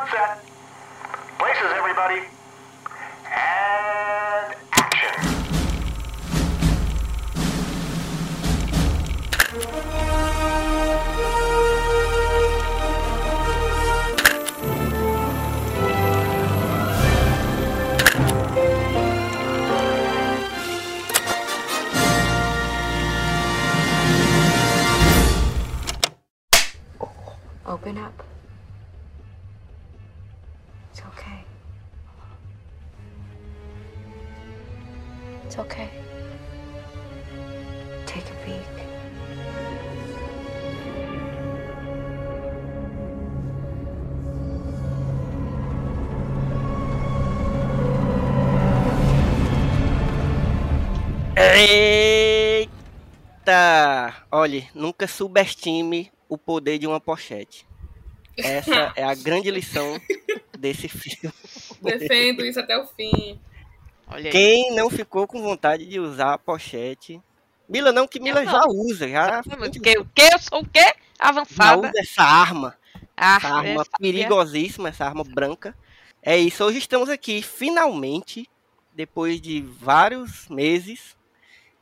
on set. Places, everybody. And action. Open up. Olhe, nunca subestime o poder de uma pochete. Essa é a grande lição desse filme. Defendo isso até o fim. Olha aí. Quem não ficou com vontade de usar a pochete? Mila não, que Mila não. já usa, já, o quê? O quê? Eu sou o quê? já Avançada. usa essa arma. Ah, Essa arma essa- perigosíssima, essa arma branca. É isso, hoje estamos aqui, finalmente, depois de vários meses,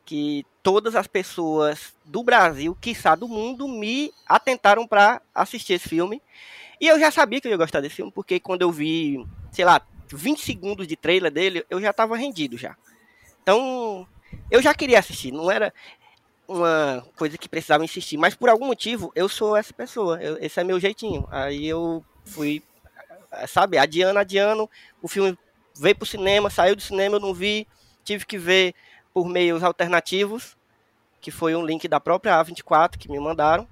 que todas as pessoas do Brasil, quiçá do mundo, me atentaram para assistir esse filme. E eu já sabia que eu ia gostar desse filme, porque quando eu vi, sei lá, 20 segundos de trailer dele, eu já estava rendido já. Então, eu já queria assistir, não era uma coisa que precisava insistir, mas por algum motivo eu sou essa pessoa, eu- esse é meu jeitinho. Aí eu fui, sabe, adiando, adiando, o filme veio pro cinema, saiu do cinema, eu não vi, tive que ver por meios alternativos, que foi um link da própria A24 que me mandaram.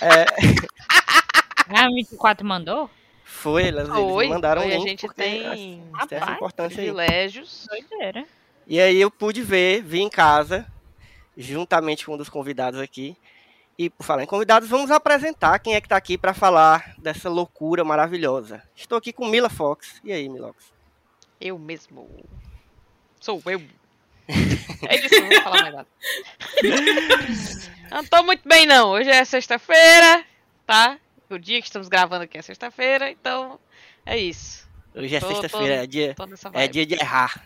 É, Ah, 24 mandou? foi, elas, me mandaram foi, um a link gente porque tem tem essa Rapaz, importância aí. privilégios. Doideira. E aí eu pude ver, vi em casa, juntamente com um dos convidados aqui. E por falar em convidados, vamos apresentar quem é que tá aqui para falar dessa loucura maravilhosa. Estou aqui com Mila Fox. E aí, Milox? Eu mesmo. Sou eu. É isso, não vou falar mais nada. não tô muito bem, não. Hoje é sexta-feira, tá? O dia que estamos gravando aqui é sexta-feira, então é isso. Hoje é sexta-feira, é dia, é dia de errar.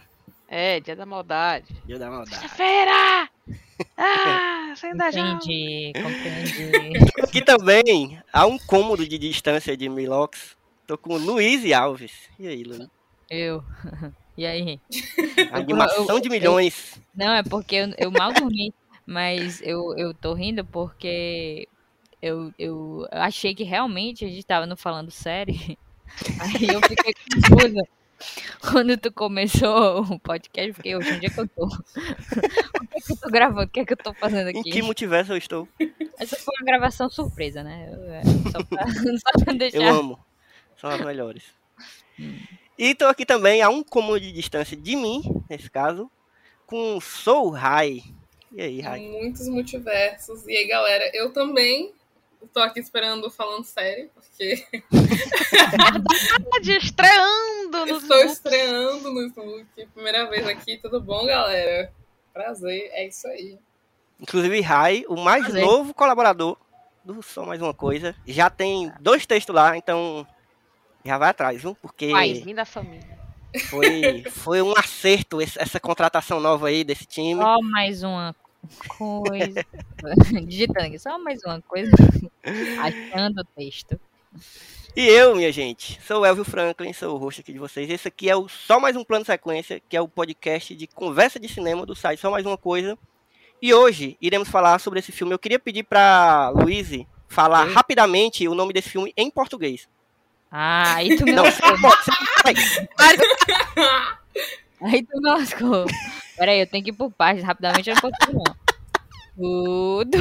É, dia da maldade. Dia da maldade. Sexta-feira! Ah, sem dar já. Compreendi, compreendi. Aqui também, a um cômodo de distância de Milox, tô com Luiz e Alves. E aí, Luiz? Eu. E aí? Animação de eu- milhões. Não, é porque eu, eu mal dormi, mas eu, eu tô rindo porque eu, eu achei que realmente a gente tava não falando sério. Aí eu fiquei confusa. Quando tu começou o podcast, eu fiquei, hoje, onde é que eu tô? O que é que eu tô gravando? O que é que eu tô fazendo Em aqui? que multiverso eu estou? Essa foi uma gravação surpresa, né? É, Só pra, só pra deixar. Eu amo. São as melhores. E tô aqui também a um cômodo de distância de mim, nesse caso, com Soul High. E aí, Rai? Muitos multiversos. E aí, galera, eu também tô aqui esperando falando sério, porque Verdade, estreando nos estou estreando no Smook. Primeira vez aqui, tudo bom, galera? Prazer, é isso aí. Inclusive, Rai, o mais Prazer. novo colaborador do Só Mais Uma Coisa. Já tem dois textos lá, então já vai atrás, viu? Porque vim da família. foi, foi um acerto esse- essa contratação nova aí desse time. Só mais uma coisa. Digitando aqui, só mais uma coisa. Achando o texto. E eu, minha gente, sou o Elvio Franklin, sou o host aqui de vocês. Esse aqui é o Só Mais Um Plano Sequência, que é o podcast de conversa de cinema do site Só Mais Uma Coisa. E hoje iremos falar sobre esse filme. Eu queria pedir pra Luíse falar Oi? rapidamente o nome desse filme em português. Ah, aí tu me Não, lascou. Aí tu me lascou. Peraí, eu tenho que ir por partes. Rapidamente eu não consigo, não. Tudo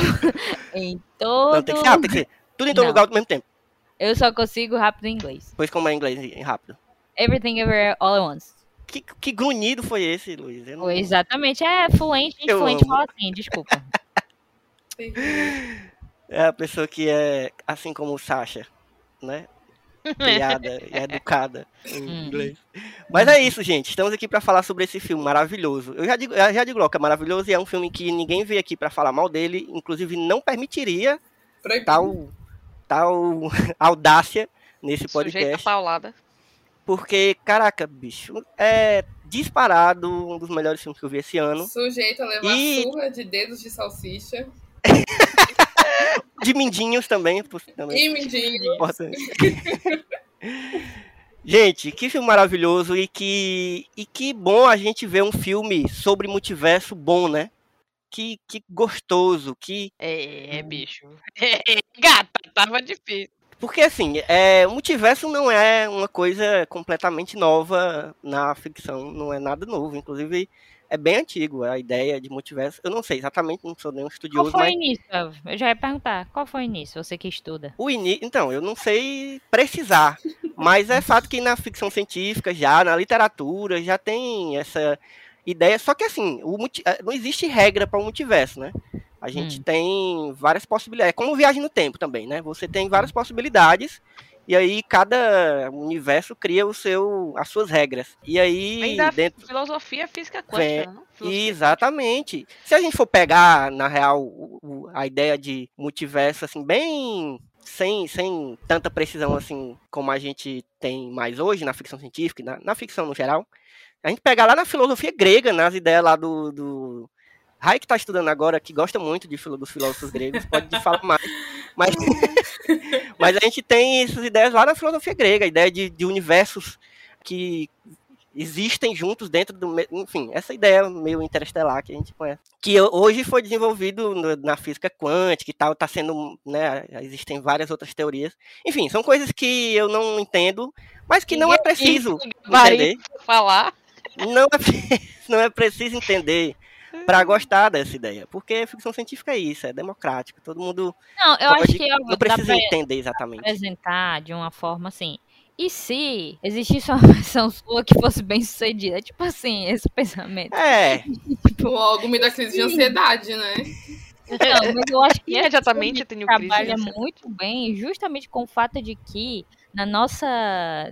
em todo. Não, tem que ser rápido, tem que ser tudo em todo Não. lugar ao mesmo tempo. Eu só consigo rápido em inglês. Pois como é em inglês em rápido. Everything Everywhere All at Once. Que, que grunhido foi esse, Luiz? Não- exatamente. É fluente, Eu fluente amo. fala assim, desculpa. É a pessoa que é assim como o Sasha, né? Criada e educada em Hum. inglês. Mas é isso, gente. Estamos aqui para falar sobre esse filme maravilhoso. Eu já digo, eu já digo logo que é maravilhoso e é um filme que ninguém veio aqui para falar mal dele. Inclusive, não permitiria Proibido. tal, tal audácia nesse podcast. a paulada. Porque, caraca, bicho, é disparado um dos melhores filmes que eu vi esse ano. Sujeito a levar E- surra de dedos de salsicha. De mindinhos também, também. E mindinho. importante. Gente, que filme maravilhoso e que, e que bom a gente ver um filme sobre multiverso bom, né? Que, que gostoso, que... É, bicho. Gata, tava difícil. Porque assim, é, o multiverso não é uma coisa completamente nova na ficção, não é nada novo, inclusive é bem antigo a ideia de multiverso. Eu não sei exatamente, não sou nenhum Qual estudioso, foi o mas início? Eu já ia perguntar. Qual foi o início? Você que estuda. O início, então, eu não sei precisar, mas é fato que na ficção científica já, na literatura, já tem essa ideia, só que assim, o multi- eh, não existe regra para o multiverso, né? A gente Hum. tem várias possibilidades, é como viagem no tempo também, né? Você tem várias possibilidades e aí cada universo cria o seu as suas regras. E aí Vem da dentro filosofia física quântica? Filosofia Exatamente. Se a gente for pegar, na real, a ideia de multiverso, assim, bem sem, sem tanta precisão, assim, como a gente tem mais hoje na ficção científica, na, na ficção no geral, a gente pegar lá na filosofia grega, nas ideias lá do... do... Rai que tá estudando agora, que gosta muito de dos filósofos gregos, pode falar mais. Mas, mas a gente tem essas ideias lá na filosofia grega, a ideia de, de universos que existem juntos dentro do. Enfim, essa ideia meio interestelar que a gente conhece. Que hoje foi desenvolvido na física quântica e tal, está sendo. Né, existem várias outras teorias. Enfim, são coisas que eu não entendo, mas que não é preciso entender. falar. Não é, não é preciso entender para gostar dessa ideia. Porque ficção científica é isso, é democrático. Todo mundo Não, eu acho pode- que ó, não precisa entender exatamente. apresentar de uma forma assim. E se existisse uma versão sua que fosse bem sucedida? Tipo assim, esse pensamento. É, Tipo, Logo me dá crise de ansiedade, né? Não, mas eu acho que Imediatamente eu tenho crise trabalha ansiedade. muito bem justamente com o fato de que na nossa,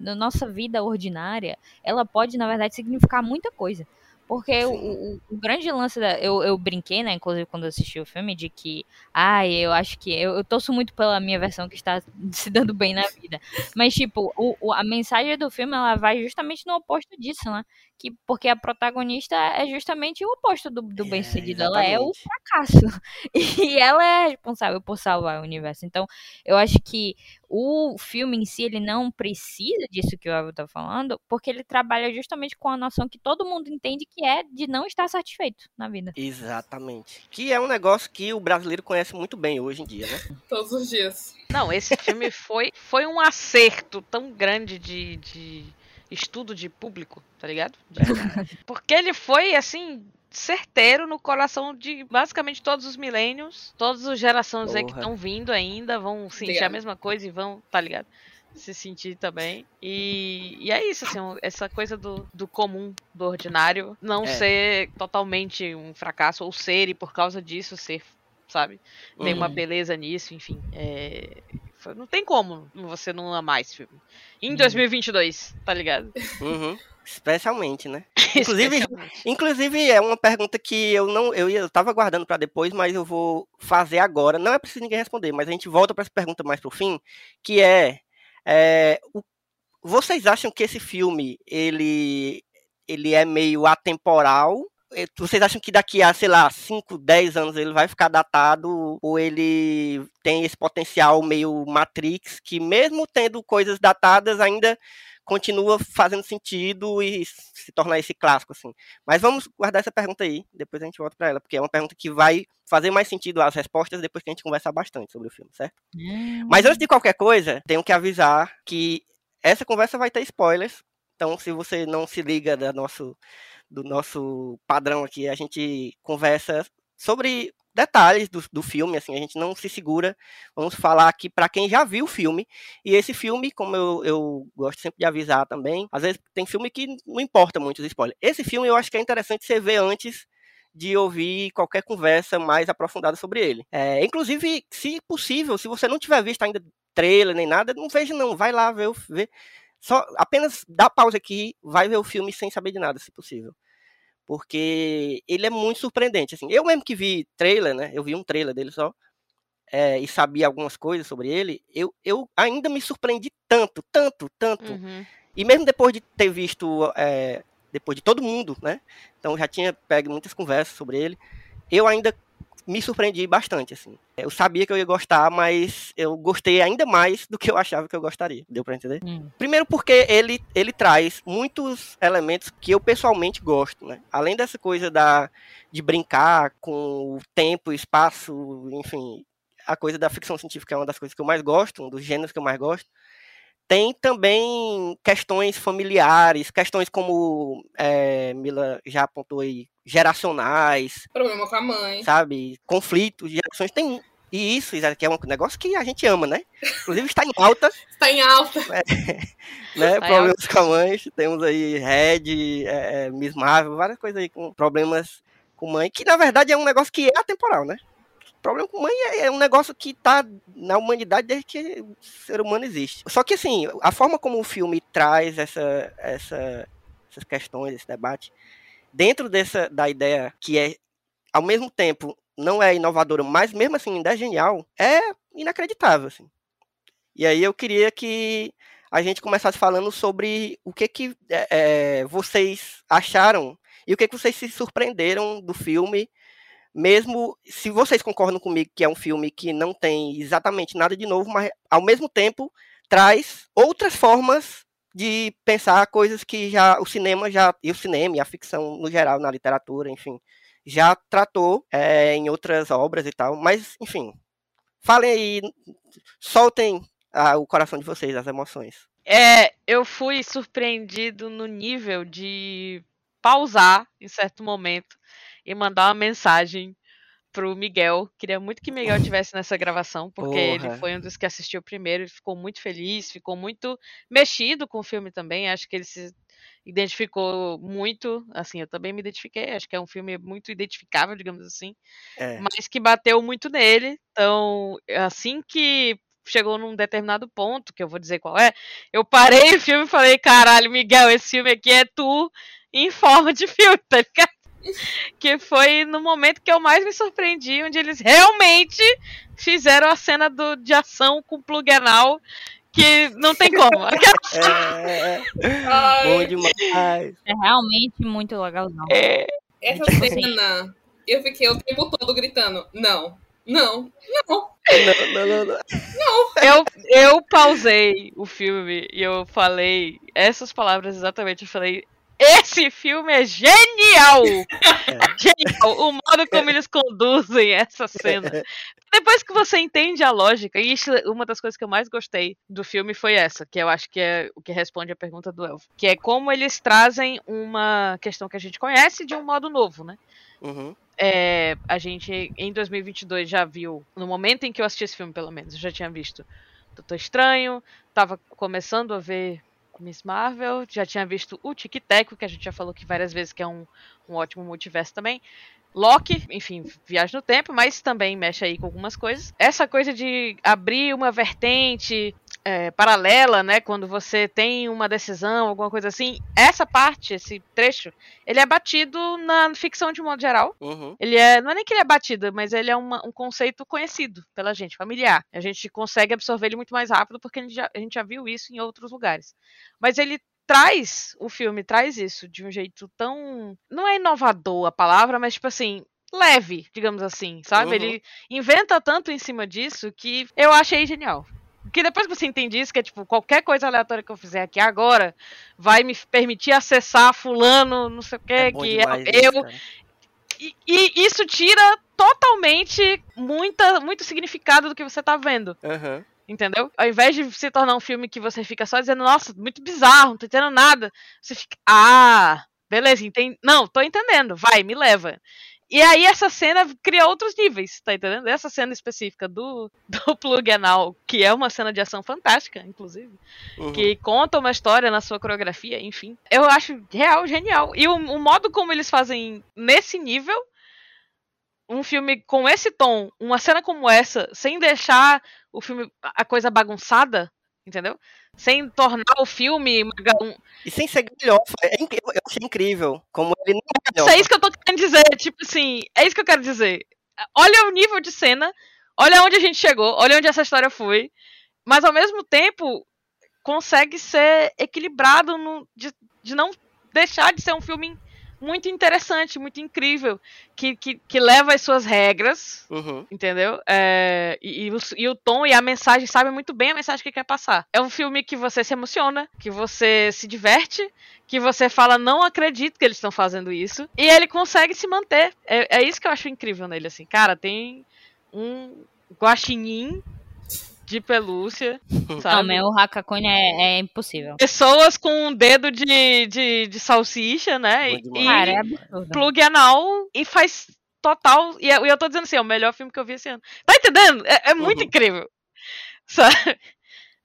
na nossa vida ordinária ela pode, na verdade, significar muita coisa. Porque o, o- grande lance da. Eu, eu brinquei, né, inclusive, quando eu assisti o filme, de que. Ai, eu acho que. Eu, eu torço muito pela minha versão que está se dando bem na vida. Mas, tipo, o, o- a mensagem do filme ela vai justamente no oposto disso, né? Que, porque a protagonista é justamente o oposto do, do É, bem-sucedido. ela é o fracasso. E ela é responsável por salvar o universo. Então, eu acho que o filme em si, ele não precisa disso que o Elvio tá falando, porque ele trabalha justamente com a noção que todo mundo entende que é de não estar satisfeito na vida. Exatamente. Que é um negócio que o brasileiro conhece muito bem hoje em dia, né? Todos os dias. Não, esse filme foi, foi um acerto tão grande de, de estudo de público, tá ligado? De- Porque ele foi, assim, certeiro no coração de basicamente todos os milênios. Todas as gerações aí que estão vindo ainda vão sentir a mesma coisa e vão, tá ligado? Se sentir também. E, e é isso, assim, essa coisa do, do comum, do ordinário, não É. ser totalmente um fracasso, ou ser, e por causa disso ser, sabe? Tem uma Uhum. beleza nisso, enfim. É, Não tem como você não amar esse filme. Em Uhum. 2022, tá ligado? Uhum. Especialmente, né? Inclusive, Especialmente. inclusive é uma pergunta que eu não eu, ia- eu tava guardando para depois, mas eu vou fazer agora. Não é preciso ninguém responder, mas a gente volta para essa pergunta mais pro fim, que é, é, o- vocês acham que esse filme ele ele é meio atemporal? Eh, Vocês acham que daqui a, sei lá, 5, 10 anos ele vai ficar datado ou ele tem esse potencial meio Matrix que mesmo tendo coisas datadas ainda continua fazendo sentido e se tornar esse clássico, assim. Mas vamos guardar essa pergunta aí, depois a gente volta para ela, porque é uma pergunta que vai fazer mais sentido as respostas depois que a gente conversar bastante sobre o filme, certo? Mas antes de qualquer coisa, tenho que avisar que essa conversa vai ter spoilers, então se você não se liga da nosso, do nosso padrão aqui, a gente conversa sobre detalhes do, do filme, assim, a gente não se segura. Vamos falar aqui para quem já viu o filme. E esse filme, como eu, eu gosto sempre de avisar também, às vezes tem filme que não importa muito os spoilers. Esse filme eu acho que é interessante você ver antes de ouvir qualquer conversa mais aprofundada sobre ele. É, inclusive, se possível, se você não tiver visto ainda trailer nem nada, não veja não, vai lá ver, ver só apenas dá pausa aqui, vai ver o filme sem saber de nada, se possível porque ele é muito surpreendente. Assim, eu mesmo que vi trailer, né? Eu vi um trailer dele só é, e sabia algumas coisas sobre ele. Eu, eu ainda me surpreendi tanto tanto, tanto. Uhum. E mesmo depois de ter visto, é, depois de todo mundo, né? Então já tinha pego muitas conversas sobre ele. Eu ainda me surpreendi bastante, assim. Eu sabia que eu ia gostar, mas eu gostei ainda mais do que eu achava que eu gostaria. Deu pra entender? Hum. Primeiro porque ele, ele traz muitos elementos que eu pessoalmente gosto, né? Além dessa coisa da, de brincar com o tempo, espaço, enfim, a coisa da ficção científica é uma das coisas que eu mais gosto, um dos gêneros que eu mais gosto. Tem também questões familiares, questões como é, Mila já apontou aí, geracionais, Problema com a mãe. sabe? Conflitos, gerações. Tem e isso, Isaac, que é um negócio que a gente ama, né? Inclusive está em alta, Está em alta. né? Está em problemas com a mãe. Temos aí Red, é, é, Miss Marvel, várias coisas aí com problemas com mãe, que na verdade é um negócio que é atemporal, né? Problema com mãe é, é um negócio que tá na humanidade desde que o ser humano existe. Só que assim, a forma como o filme traz essa, essa, essas questões, esse debate, dentro dessa da ideia que é ao mesmo tempo não é inovadora, mas mesmo assim ainda é genial, é inacreditável, assim. E aí eu queria que a gente começasse falando sobre o que que é, é, vocês acharam e o que que vocês se surpreenderam do filme, mesmo se vocês concordam comigo que é um filme que não tem exatamente nada de novo, mas ao mesmo tempo traz outras formas de pensar coisas que já o cinema já e o cinema e a ficção no geral na literatura, enfim, já tratou é, em outras obras e tal. Mas enfim, falem aí, soltem ah, o coração de vocês, as emoções. É, eu fui surpreendido no nível de pausar em certo momento e mandar uma mensagem pro Miguel. Queria muito que Miguel tivesse nessa gravação, porque ele Porra. foi um dos que assistiu primeiro e ficou muito feliz, ficou muito mexido com o filme também. Acho que ele se identificou muito, assim, eu também me identifiquei, acho que é um filme muito identificável, digamos assim, É. mas que bateu muito nele. Então, assim que chegou num determinado ponto, que eu vou dizer qual é, eu parei o filme e falei, caralho, Miguel, esse filme aqui é tu em forma de filme, tá ligado? Que foi no momento que eu mais me surpreendi, onde eles realmente fizeram a cena do, de ação com plug anal, que não tem como. É, Ai, bom demais. É realmente muito legalzão. É, essa Tipo assim. cena, eu fiquei o tempo todo gritando, não, não, não. Não, não, não, não. eu, eu pausei o filme e eu falei essas palavras exatamente. Eu falei. Esse filme é genial! Genial! O modo como eles conduzem essa cena. Depois que você entende a lógica, e isso, uma das coisas que eu mais gostei do filme foi essa, que eu acho que é o que responde a pergunta do Elvo. Que é como eles trazem uma questão que a gente conhece de um modo novo, né? Uhum. É, a gente, em 2022, já viu, no momento em que eu assisti esse filme, pelo menos, eu já tinha visto Doutor Estranho, tava começando a ver Miss Marvel, já tinha visto o Tic Teco, que a gente já falou que várias vezes que é um, um ótimo multiverso também. Loki, enfim, viagem no tempo, mas também mexe aí com algumas coisas. Essa coisa de abrir uma vertente é, paralela, né? Quando você tem uma decisão, alguma coisa assim. Essa parte, esse trecho, ele é batido na ficção de modo geral. Uhum. Ele é. Não é nem que ele é batido, mas ele é uma- um conceito conhecido pela gente, familiar. A gente consegue absorver ele muito mais rápido porque a gente já, a gente já viu isso em outros lugares. Mas ele traz, o filme traz isso de um jeito tão. Não é inovador a palavra, mas tipo assim. Leve, digamos assim, sabe? Uhum. Ele inventa tanto em cima disso que eu achei genial. Porque depois que você entende isso, que é tipo, qualquer coisa aleatória que eu fizer aqui agora vai me permitir acessar fulano, não sei o que, É que é eu, e, e isso tira totalmente muita, muito significado do que você tá vendo, Aham. entendeu? Ao invés de se tornar um filme que você fica só dizendo, nossa, muito bizarro, não tô entendendo nada, você fica, ah, beleza, entendi. Não, tô entendendo, vai, me leva. E aí essa cena cria outros níveis, tá entendendo? Essa cena específica do, do Plug Anal, que é uma cena de ação fantástica, inclusive Uhum. que conta uma história na sua coreografia, enfim. Eu acho real, genial. E o, o modo como eles fazem nesse nível, um filme com esse tom, uma cena como essa, sem deixar o filme, a coisa bagunçada, entendeu? Sem tornar o filme um, E sem ser galhofa. É incri- eu achei incrível. Como ele não é é isso que eu tô querendo dizer. Tipo assim, é isso que eu quero dizer. Olha o nível de cena, olha onde a gente chegou, olha onde essa história foi. Mas ao mesmo tempo, consegue ser equilibrado no, de, de não deixar de ser um filme muito interessante, muito incrível, que, que, que leva as suas regras, Uhum. entendeu? É, e, e o, e o tom e a mensagem sabe muito bem a mensagem que quer passar. É um filme que você se emociona, que você se diverte, que você fala, não acredito que eles estão fazendo isso, e ele consegue se manter. É, é isso que eu acho incrível nele, assim. Cara, tem um guaxinim de pelúcia, Não, sabe? mas o Hakakone é, é impossível. Pessoas com um dedo de, de, de salsicha, né? E. Cara, é absurdo. plug anal e faz total. E eu, e eu tô dizendo assim, é o melhor filme que eu vi esse ano. Tá entendendo? É, é muito Uhum. incrível. Sabe?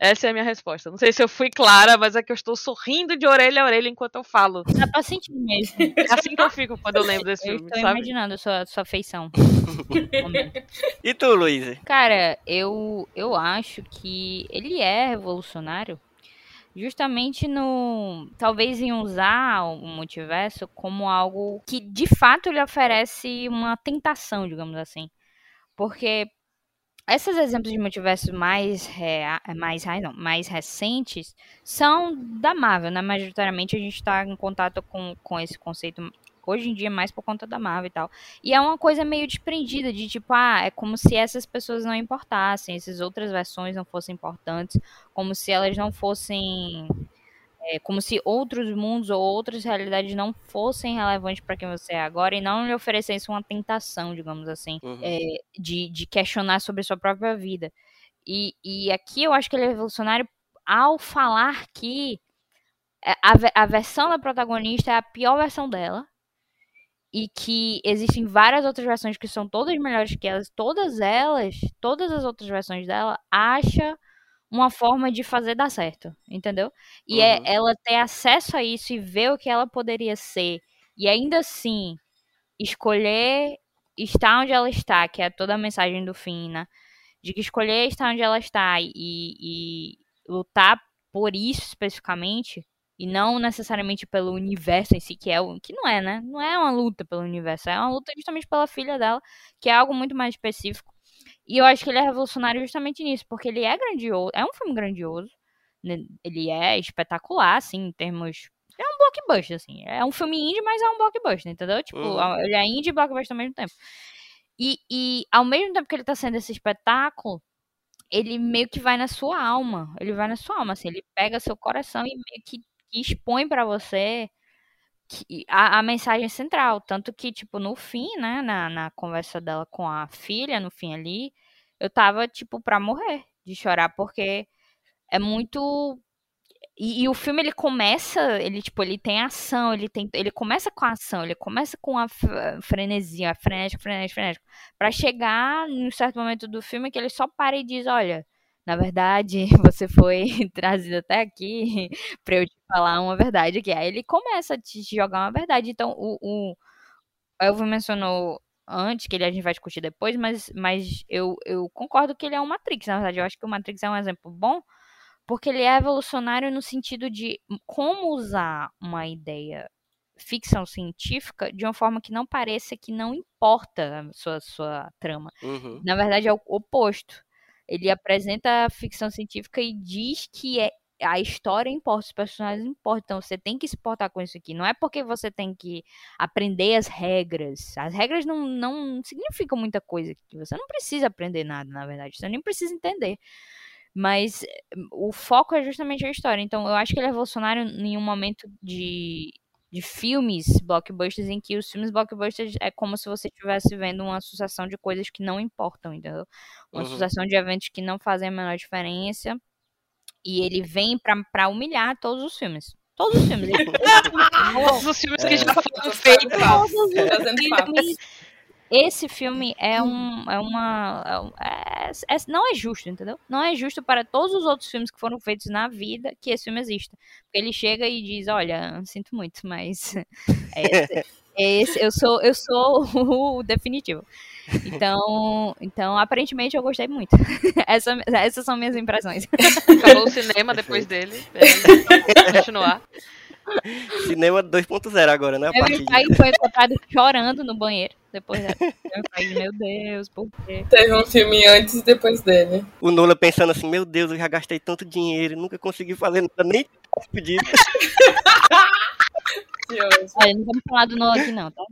Essa é a minha resposta. Não sei se eu fui clara, mas é que eu estou sorrindo de orelha a orelha enquanto eu falo. Dá pra sentir mesmo. É assim que eu fico quando eu lembro desse Eu filme, estou sabe? imaginando a sua, sua feição. E tu, Luísa? Cara, eu, eu acho que ele é revolucionário justamente no. Talvez em usar o multiverso como algo que de fato lhe oferece uma tentação, digamos assim. Porque esses exemplos de multiverso mais, rea, mais, reais, não, mais recentes são da Marvel, né? Majoritariamente a gente está em contato com, com esse conceito hoje em dia mais por conta da Marvel e tal. E é uma coisa meio desprendida de tipo, ah, é como se essas pessoas não importassem, essas outras versões não fossem importantes, como se elas não fossem. É, como se outros mundos ou outras realidades não fossem relevantes para quem você é agora e não lhe oferecessem uma tentação, digamos assim, Uhum. é, de, de questionar sobre sua própria vida. E, e aqui eu acho que ele é revolucionário ao falar que a, a versão da protagonista é a pior versão dela e que existem várias outras versões que são todas melhores que elas, todas elas, todas as outras versões dela, acha uma forma de fazer dar certo, entendeu? E é Uhum. ela ter acesso a isso e ver o que ela poderia ser e ainda assim escolher estar onde ela está, que é toda a mensagem do fim, né? De que escolher estar onde ela está e, e lutar por isso especificamente e não necessariamente pelo universo em si, que é o que não é, né? Não é uma luta pelo universo, é uma luta justamente pela filha dela, que é algo muito mais específico. E eu acho que ele é revolucionário justamente nisso, porque ele é grandioso, é um filme grandioso, né? ele é espetacular, assim, em termos é um blockbuster, assim. É um filme indie, mas é um blockbuster, entendeu? Tipo, Uhum. ele é indie e blockbuster ao mesmo tempo. E, e ao mesmo tempo que ele tá sendo esse espetáculo, ele meio que vai na sua alma. Ele vai na sua alma, assim. Ele pega seu coração e meio que, expõe pra você que- a, a mensagem central. Tanto que, tipo, no fim, né, na, na conversa dela com a filha, no fim ali, eu tava, tipo, pra morrer de chorar, porque é muito e, e o filme ele começa, ele tipo, ele tem ação, ele tem, ele começa com a ação, ele começa com a frenesia, frenético, frenético, frenético, para chegar num certo momento do filme que ele só para e diz, olha, na verdade, você foi trazido até aqui pra eu te falar uma verdade aqui. Aí ele começa a te jogar uma verdade. Então, o, o Elvio mencionou antes, que ele a gente vai discutir depois, mas, mas eu, eu concordo que ele é um Matrix, na verdade. Eu acho que o Matrix é um exemplo bom, porque ele é evolucionário no sentido de como usar uma ideia ficção científica de uma forma que não pareça que não importa a sua, sua trama. Uhum. Na verdade, é o oposto. Ele apresenta a ficção científica e diz que é, a história importa, os personagens importam. Então, você tem que se portar com isso aqui. Não é porque você tem que aprender as regras. As regras não, não significam muita coisa. Você não precisa aprender nada, na verdade. Você nem precisa entender. Mas o foco é justamente a história. Então, eu acho que ele é revolucionário em um momento de, de filmes blockbusters em que os filmes blockbusters é como se você estivesse vendo uma sucessão de coisas que não importam, entendeu? Uma Uhum. sucessão de eventos que não fazem a menor diferença. E ele vem pra, pra humilhar todos os filmes. Todos os filmes. Ele Todos os filmes que É. já foram feitos. todos filmes. Esse filme é um. É uma. é é- é- não é justo, entendeu? Não é justo para todos os outros filmes que foram feitos na vida que esse filme exista. Porque ele chega e diz: Olha, sinto muito, mas. É esse, é esse- eu, sou, eu sou o definitivo. Então, então, aparentemente eu gostei muito. Essa, essas são minhas impressões. Acabou o cinema depois dele. Vamos continuar. Cinema 2.0 agora, né? Meu pai de... foi encontrado chorando no banheiro. Depois eu falei, meu Deus, por quê? Teve um filme antes e depois dele. O Nola pensando assim, meu Deus, eu já gastei tanto dinheiro, nunca consegui fazer nada, nem pedido. Olha, não vamos falar do Nola aqui não, tá?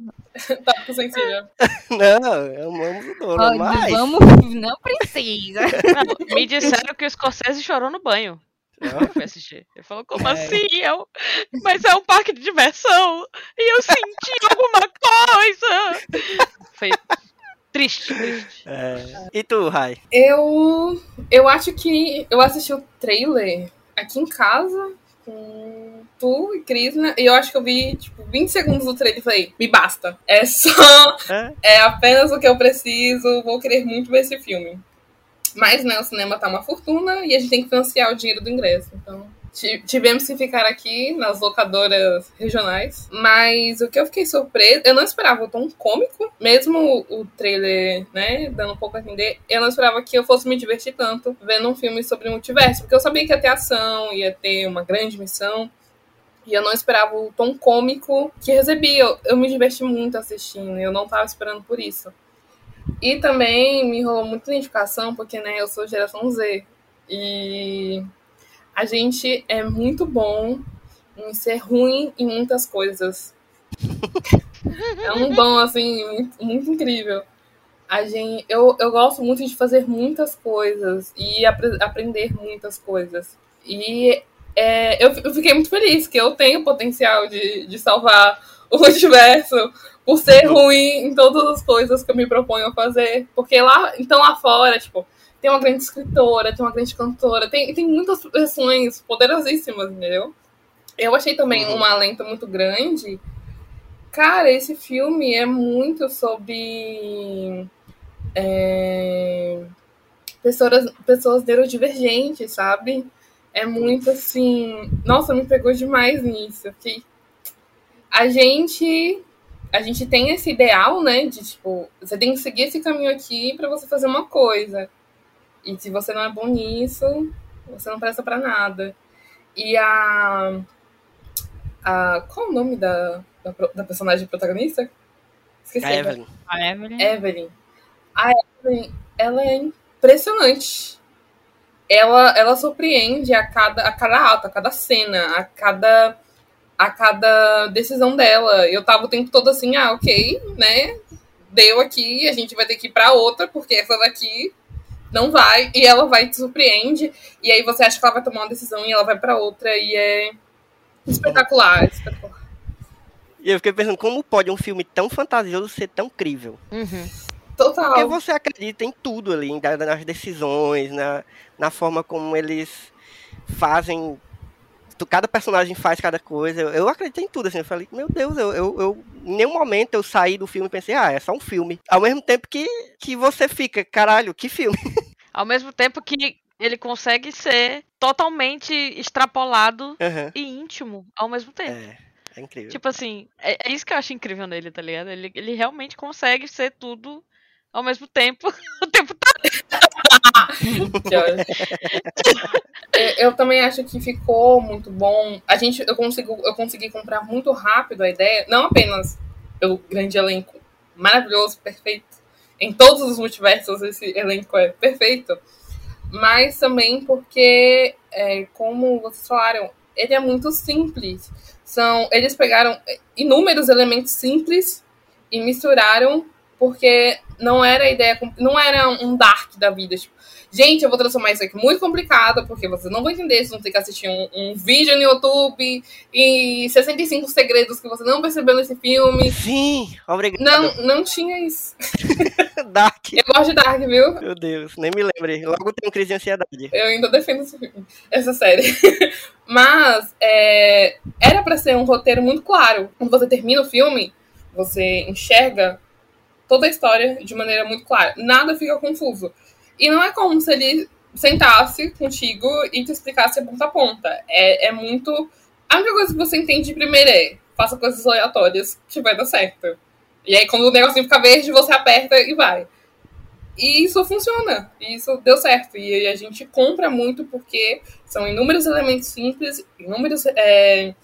Tá com sensível. Não, amamos o Nola, Olha, mas... vamos, não precisa. Não, me disseram que o Scorsese chorou no banho. Não, Eu fui assistir. Ele falou, como É. assim? Eu... Mas é um parque de diversão. E eu senti alguma coisa. Foi triste, triste. é. E tu, Rai? Eu. Eu acho que eu assisti o trailer aqui em casa com tu e Cris, né? E eu acho que eu vi, tipo, 20 segundos do trailer e falei, me basta. É só. É? É apenas o que eu preciso. Vou querer muito ver esse filme. Mas, né, o cinema tá uma fortuna e a gente tem que financiar o dinheiro do ingresso. Então, tivemos que ficar aqui nas locadoras regionais. Mas o que eu fiquei surpresa, eu não esperava o tom cômico, mesmo o trailer, né, dando um pouco a entender, eu não esperava que eu fosse me divertir tanto vendo um filme sobre multiverso, porque eu sabia que ia ter ação, ia ter uma grande missão. E eu não esperava o tom cômico que recebi. Eu, eu me diverti muito assistindo. Eu não tava esperando por isso. E também me rolou muita identificação, porque né, eu sou geração Z. E a gente é muito bom em ser ruim em muitas coisas. é um dom, assim, muito, muito incrível. A gente, eu, eu gosto muito de fazer muitas coisas e apre- aprender muitas coisas. E é, eu, eu fiquei muito feliz que eu tenho potencial de, de salvar o universo por ser ruim em todas as coisas que eu me proponho a fazer. Porque lá, então lá fora, tipo, tem uma grande escritora, tem uma grande cantora, tem, tem muitas versões poderosíssimas, entendeu? Eu achei também Uhum. um alento muito grande. Cara, esse filme é muito sobre é, pessoas, pessoas neurodivergentes, sabe? É muito assim. Nossa, me pegou demais nisso. Que a gente. A gente tem esse ideal, né? De tipo, você tem que seguir esse caminho aqui pra você fazer uma coisa. E se você não é bom nisso, você não presta pra nada. E a. a qual o nome da, da, da personagem protagonista? Esqueci. A. Evelyn. A Evelyn. Evelyn. A Evelyn, ela é impressionante. Ela, ela surpreende a cada, a cada ato, a cada cena, a cada, a cada decisão dela. Eu tava o tempo todo assim, ah, ok, né? Deu aqui, a gente vai ter que ir pra outra, porque essa daqui não vai. E ela vai e te surpreende. E aí você acha que ela vai tomar uma decisão e ela vai pra outra. E é espetacular, espetacular. E eu fiquei pensando, como pode um filme tão fantasioso ser tão crível? Uhum. Total. Porque você acredita em tudo ali, em- nas decisões, na, na forma como eles fazem. Tu- Cada personagem faz cada coisa. Eu, eu acredito em tudo, assim. Eu falei, meu Deus, eu, eu, eu- em nenhum momento eu saí do filme e pensei, ah, é só um filme. Ao mesmo tempo que, que você fica, caralho, que filme. Ao mesmo tempo que ele consegue ser totalmente extrapolado Aham. e íntimo ao mesmo tempo. É, é incrível. Tipo assim, é, é isso que eu acho incrível nele, tá ligado? Ele, ele realmente consegue ser tudo ao mesmo tempo, o tempo todo. Eu- também acho que ficou muito bom. A gente, eu, consigo, eu consegui comprar muito rápido a ideia, não apenas pelo grande elenco maravilhoso, perfeito. Em todos os multiversos esse elenco é perfeito. Mas também porque, é, como vocês falaram, ele é muito simples. São, eles pegaram inúmeros elementos simples e misturaram porque não era a ideia, não era um dark da vida. Tipo, gente, eu vou transformar isso aqui muito complicado, porque vocês não vão entender, vocês vão ter que assistir um, um vídeo no YouTube e 65 segredos que você não percebeu nesse filme. Sim, obrigado. Não, não tinha isso. Dark. Eu gosto de Dark, viu? Meu Deus, nem me lembrei. Logo tem um crise de ansiedade. Eu ainda defendo esse filme, essa série. Mas é, era pra ser um roteiro muito claro. Quando você termina o filme, você enxerga toda a história de maneira muito clara. Nada fica confuso. E não é como se ele sentasse contigo e te explicasse a ponta a ponta. É, é muito. A única coisa que você entende de primeira é faça coisas aleatórias que vai dar certo. E aí, quando o negocinho fica verde, você aperta e vai. E isso funciona. E isso deu certo. E a gente compra muito porque são inúmeros elementos simples, inúmeras é,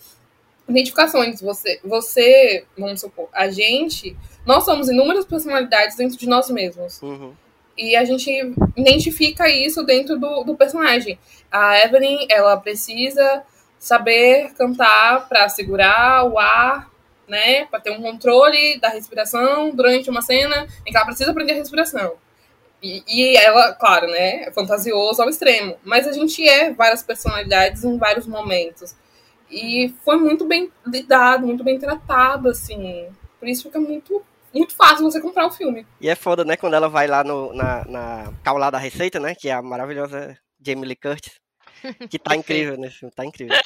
identificações. Você, você, vamos supor, a gente nós somos inúmeras personalidades dentro de nós mesmos. Uhum. E a gente identifica isso dentro do, do personagem. A Evelyn, ela precisa saber cantar para segurar o ar, né? Para ter um controle da respiração durante uma cena em que ela precisa aprender a respiração. E, e ela, claro, né? É fantasioso ao extremo. Mas a gente é várias personalidades em vários momentos. E foi muito bem lidado, muito bem tratado, assim. Por isso fica muito muito fácil você comprar o filme. E é foda, né, quando ela vai lá no, na, na Caulá da Receita, né, que é a maravilhosa Jamie Lee Curtis, que tá incrível nesse filme, tá incrível.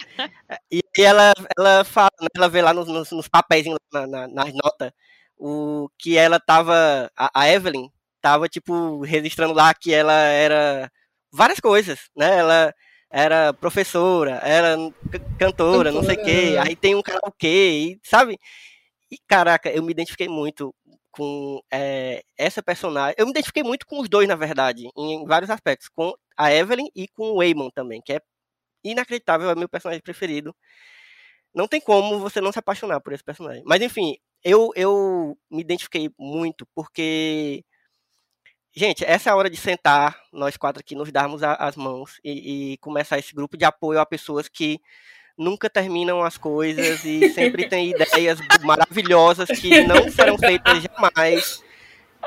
E, e ela, ela fala, né, ela vê lá nos, nos, nos papéis, na, na, nas notas, o que ela tava, a, a Evelyn, tava, tipo, registrando lá que ela era várias coisas, né, ela era professora, era cantora, não sei o quê, aí tem um karaokê, sabe? E, caraca, eu me identifiquei muito com é, essa personagem. Eu me identifiquei muito com os dois, na verdade, em vários aspectos. Com a Evelyn e com o Eamon também, que é inacreditável, é meu personagem preferido. Não tem como você não se apaixonar por esse personagem. Mas, enfim, eu, eu me identifiquei muito porque. Gente, essa é a hora de sentar, nós quatro aqui, nos darmos a, as mãos e, e começar esse grupo de apoio a pessoas que nunca terminam as coisas e sempre tem ideias maravilhosas que não serão feitas jamais.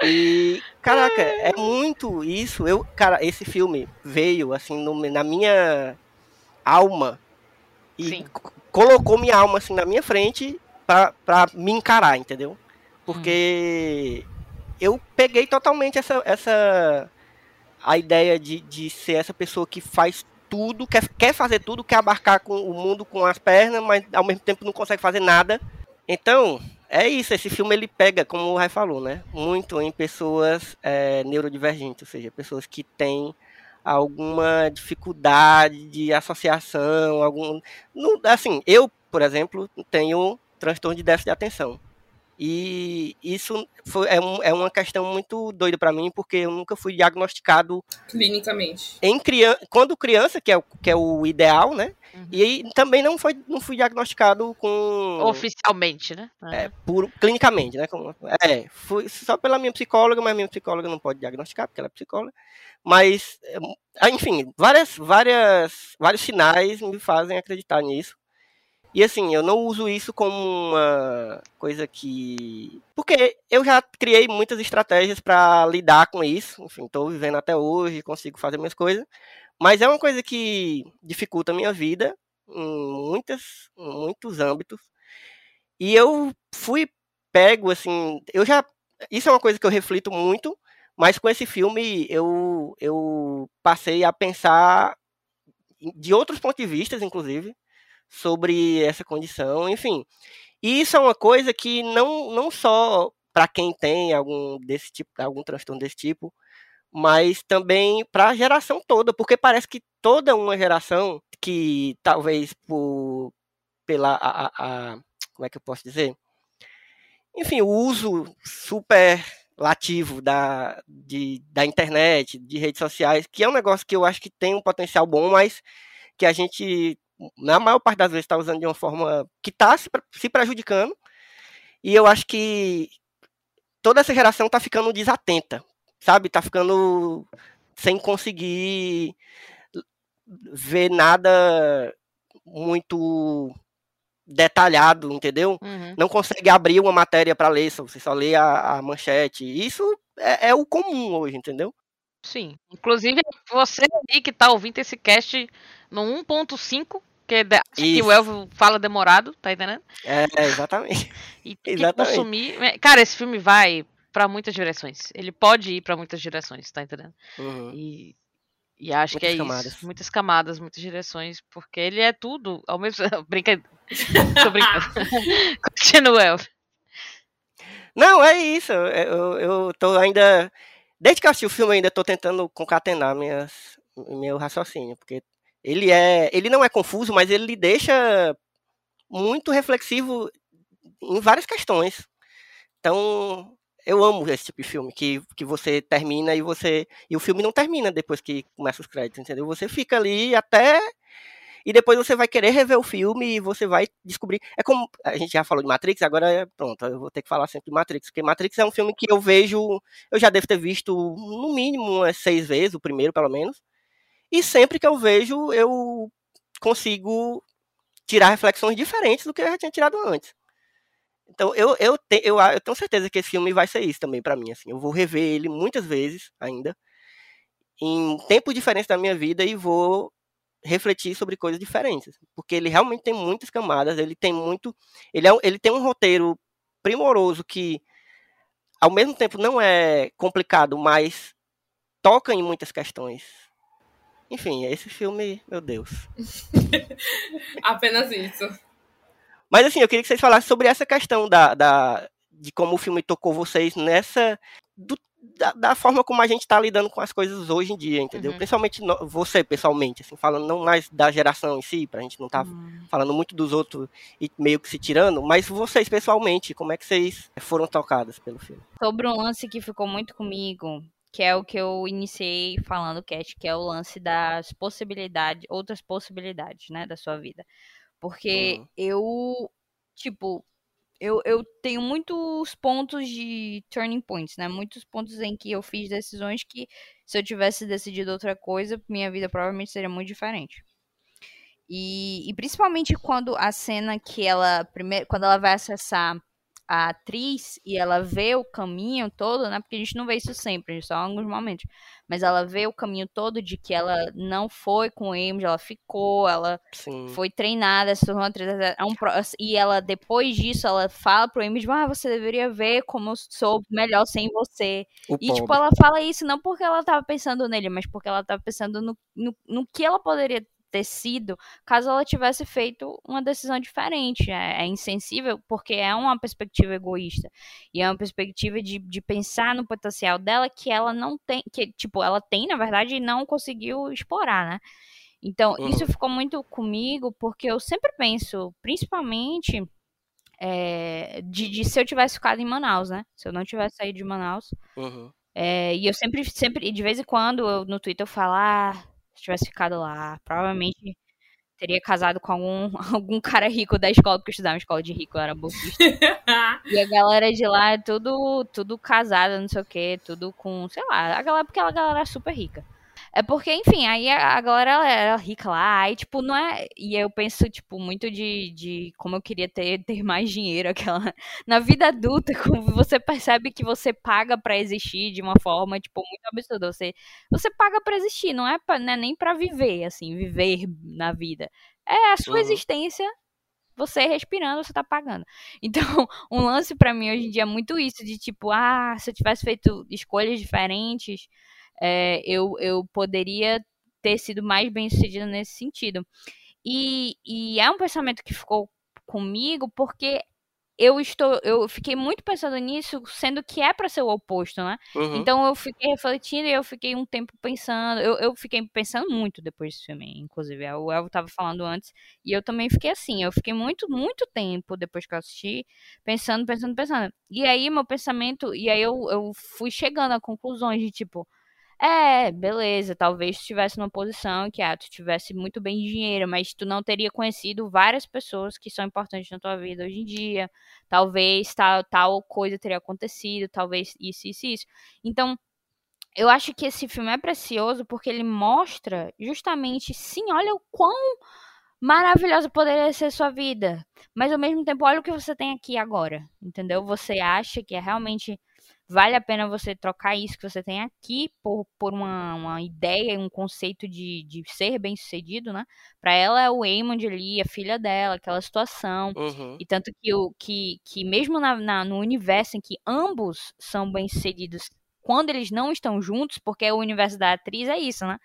E, caraca, é muito isso. Eu, cara, esse filme veio assim no, na minha alma e Sim. colocou minha alma assim na minha frente pra, pra me encarar, entendeu? Porque eu peguei totalmente essa, essa a ideia de, de ser essa pessoa que faz tudo, quer, quer fazer tudo, quer abarcar com o mundo com as pernas, mas ao mesmo tempo não consegue fazer nada. Então, é isso, esse filme ele pega, como o Rai falou, né? Muito em pessoas é, neurodivergentes, ou seja, pessoas que têm alguma dificuldade de associação, algum. assim, eu, por exemplo, tenho transtorno de déficit de atenção. E isso foi, é, um- é uma questão muito doida para mim, porque eu nunca fui diagnosticado Clinicamente. em criança, quando criança, que é, o- que é o ideal, né? Uhum. E aí também não foi não fui diagnosticado com Oficialmente, né? é, por, clinicamente, né? Como- é, fui só pela minha psicóloga, mas minha psicóloga não pode diagnosticar porque ela é psicóloga. Mas é, ah, enfim, várias várias vários sinais me fazem acreditar nisso. E assim, eu não uso isso como uma coisa que. Porque eu já criei muitas estratégias para lidar com isso. Enfim, estou vivendo até hoje, consigo fazer minhas coisas. Mas é uma coisa que dificulta a minha vida em muitas, em muitos âmbitos. E eu fui pego, assim. Eu já. Isso é uma coisa que eu reflito muito, mas com esse filme eu, eu passei a pensar de outros pontos de vista, inclusive sobre essa condição, enfim. E isso é uma coisa que não, não só para quem tem algum desse tipo, algum transtorno desse tipo, mas também para a geração toda, porque parece que toda uma geração que talvez por pela a, a- a- como é que eu posso dizer? Enfim, o uso super lativo da, de, da internet, de redes sociais, que é um negócio que eu acho que tem um potencial bom, mas que a gente na maior parte das vezes está usando de uma forma que está se, se prejudicando. E eu acho que toda essa geração está ficando desatenta, sabe? Está ficando sem conseguir ver nada muito detalhado, entendeu? Uhum. Não consegue abrir uma matéria para ler, só- você só lê a, a manchete. Isso é, é o comum hoje, entendeu? Sim. Inclusive, você aí que tá ouvindo esse cast no 1.5, que, é da- que Isso. o Elvio fala demorado, tá entendendo? É, exatamente. E tem que Exatamente. consumir. É, Cara, esse filme vai pra muitas direções. Ele pode ir pra muitas direções, tá entendendo? Uhum. E, e acho que é Muitas isso. camadas. Muitas camadas, muitas direções, porque ele é tudo ao mesmo Brinca... Tô brincando. Continua, Elvio. Não, é isso. é, Eu, eu tô ainda. Desde que eu assisti o filme, ainda tô tentando concatenar minhas, meu raciocínio. Porque ele é. Ele não é confuso, mas ele deixa muito reflexivo em várias questões. Então, eu amo esse tipo de filme, que, que você termina e você. E o filme não termina depois que começa os créditos, entendeu? Você fica ali até. e depois você vai querer rever o filme e você vai descobrir. É como a gente já falou de Matrix, agora é pronto, eu vou ter que falar sempre de Matrix, porque Matrix é um filme que eu vejo, eu já devo ter visto no mínimo seis vezes, o primeiro pelo menos, e sempre que eu vejo eu consigo tirar reflexões diferentes do que eu já tinha tirado antes. Então eu, eu, te, eu, eu tenho certeza que esse filme vai ser isso também para mim. Assim, eu vou rever ele muitas vezes ainda, em tempos diferentes da minha vida e vou refletir sobre coisas diferentes, porque ele realmente tem muitas camadas, ele tem muito, ele, é, ele tem um roteiro primoroso que ao mesmo tempo não é complicado, mas toca em muitas questões. Enfim, esse filme, meu Deus. Apenas isso. Mas assim, eu queria que vocês falassem sobre essa questão da, da de como o filme tocou vocês nessa do, da, da, forma como a gente está lidando com as coisas hoje em dia, entendeu? Uhum. Principalmente no, você, pessoalmente, assim, falando não mais da geração em si, pra gente não estar tá uhum. falando muito dos outros e meio que se tirando, mas vocês, pessoalmente, como é que vocês foram tocadas pelo filme? Sobre um lance que ficou muito comigo, que é o que eu iniciei falando, Cat, que é o lance das possibilidades, outras possibilidades, né, da sua vida. Porque uhum. eu, tipo, eu, eu tenho muitos pontos de turning points, né? Muitos pontos em que eu fiz decisões que, se eu tivesse decidido outra coisa, minha vida provavelmente seria muito diferente. E, e principalmente quando a cena que ela. Primeiro, quando ela vai acessar a atriz e ela vê o caminho todo, né? Porque a gente não vê isso sempre, só em alguns momentos. Mas ela vê o caminho todo de que ela não foi com o Amos, ela ficou, ela Sim. foi treinada, se tornou atriz. É um, e ela, depois disso, ela fala pro Amos, ah, você deveria ver como eu sou melhor sem você. O e, tipo, pobre. tipo, ela fala isso não porque ela tava pensando nele, mas porque ela tava pensando no, no, no que ela poderia ter sido caso ela tivesse feito uma decisão diferente. É, é, insensível porque é uma perspectiva egoísta. E é uma perspectiva de, de pensar no potencial dela que ela não tem, que, tipo, ela tem, na verdade, e não conseguiu explorar, né? Então, uhum. isso ficou muito comigo porque eu sempre penso, principalmente. É, de, de, se eu tivesse ficado em Manaus, né? Se eu não tivesse saído de Manaus. Uhum. É, e eu sempre, sempre, de vez em quando, eu, no Twitter eu falo, ah, se tivesse ficado lá, provavelmente teria casado com algum, algum cara rico da escola, porque eu estudava em escola de rico, eu era bolsista. e a galera de lá é tudo, tudo casada, não sei o que, tudo com, sei lá, a galera, porque a galera é super rica. É porque, enfim, aí a, a galera era rica lá, aí, tipo, não é. E eu penso, tipo, muito de, de como eu queria ter, ter mais dinheiro, aquela. Na vida adulta, como você percebe que você paga para existir de uma forma, tipo, muito absurda. Você, você paga para existir, não é, pra, não é nem para viver, assim, viver na vida. É a sua uhum. existência você respirando, você tá pagando. Então, um lance para mim hoje em dia é muito isso, de tipo, ah, se eu tivesse feito escolhas diferentes, é, eu, eu poderia ter sido mais bem sucedida nesse sentido. E, e é um pensamento que ficou comigo porque eu estou eu fiquei muito pensando nisso sendo que é para ser o oposto né uhum. então eu fiquei refletindo e eu fiquei um tempo pensando eu, eu fiquei pensando muito depois desse filme inclusive o Elvo estava falando antes e eu também fiquei assim eu fiquei muito muito tempo depois que eu assisti pensando pensando pensando e aí meu pensamento e aí eu, eu fui chegando a conclusões de tipo é, beleza, talvez tu estivesse numa posição que ah, tu tivesse muito bem de dinheiro, mas tu não teria conhecido várias pessoas que são importantes na tua vida hoje em dia. Talvez tal, tal coisa teria acontecido, talvez isso, isso, isso. Então, eu acho que esse filme é precioso porque ele mostra justamente, sim, olha o quão maravilhosa poderia ser sua vida, mas ao mesmo tempo, olha o que você tem aqui agora, entendeu? Você acha que é realmente vale a pena você trocar isso que você tem aqui por, por uma, uma ideia, um conceito de, de ser bem sucedido, né? Para ela é o Eamon ali, a filha dela, aquela situação. Uhum. E tanto que, o, que, que mesmo na, na, no universo em que ambos são bem sucedidos quando eles não estão juntos, porque o universo da atriz é isso, né?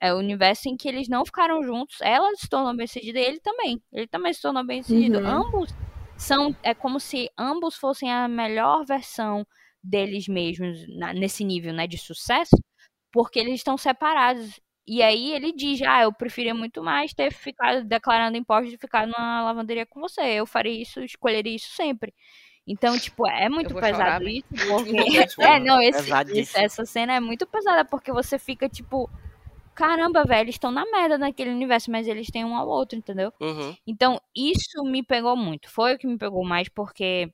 é o universo em que eles não ficaram juntos, ela se tornou bem sucedida e ele também. Ele também se tornou bem sucedido. Uhum. Ambos são. É como se ambos fossem a melhor versão deles mesmos na, nesse nível né, de sucesso, porque eles estão separados. E aí ele diz, ah, eu preferia muito mais ter ficado declarando impostos de ficar na lavanderia com você. Eu faria isso, escolheria isso sempre. Então, tipo, é muito pesado chorar, isso, porque... é, não, esse, esse, essa cena é muito pesada, porque você fica, tipo, caramba, velho, eles estão na merda naquele universo, mas eles têm um ao outro, entendeu? Uhum. Então, isso me pegou muito. Foi o que me pegou mais, porque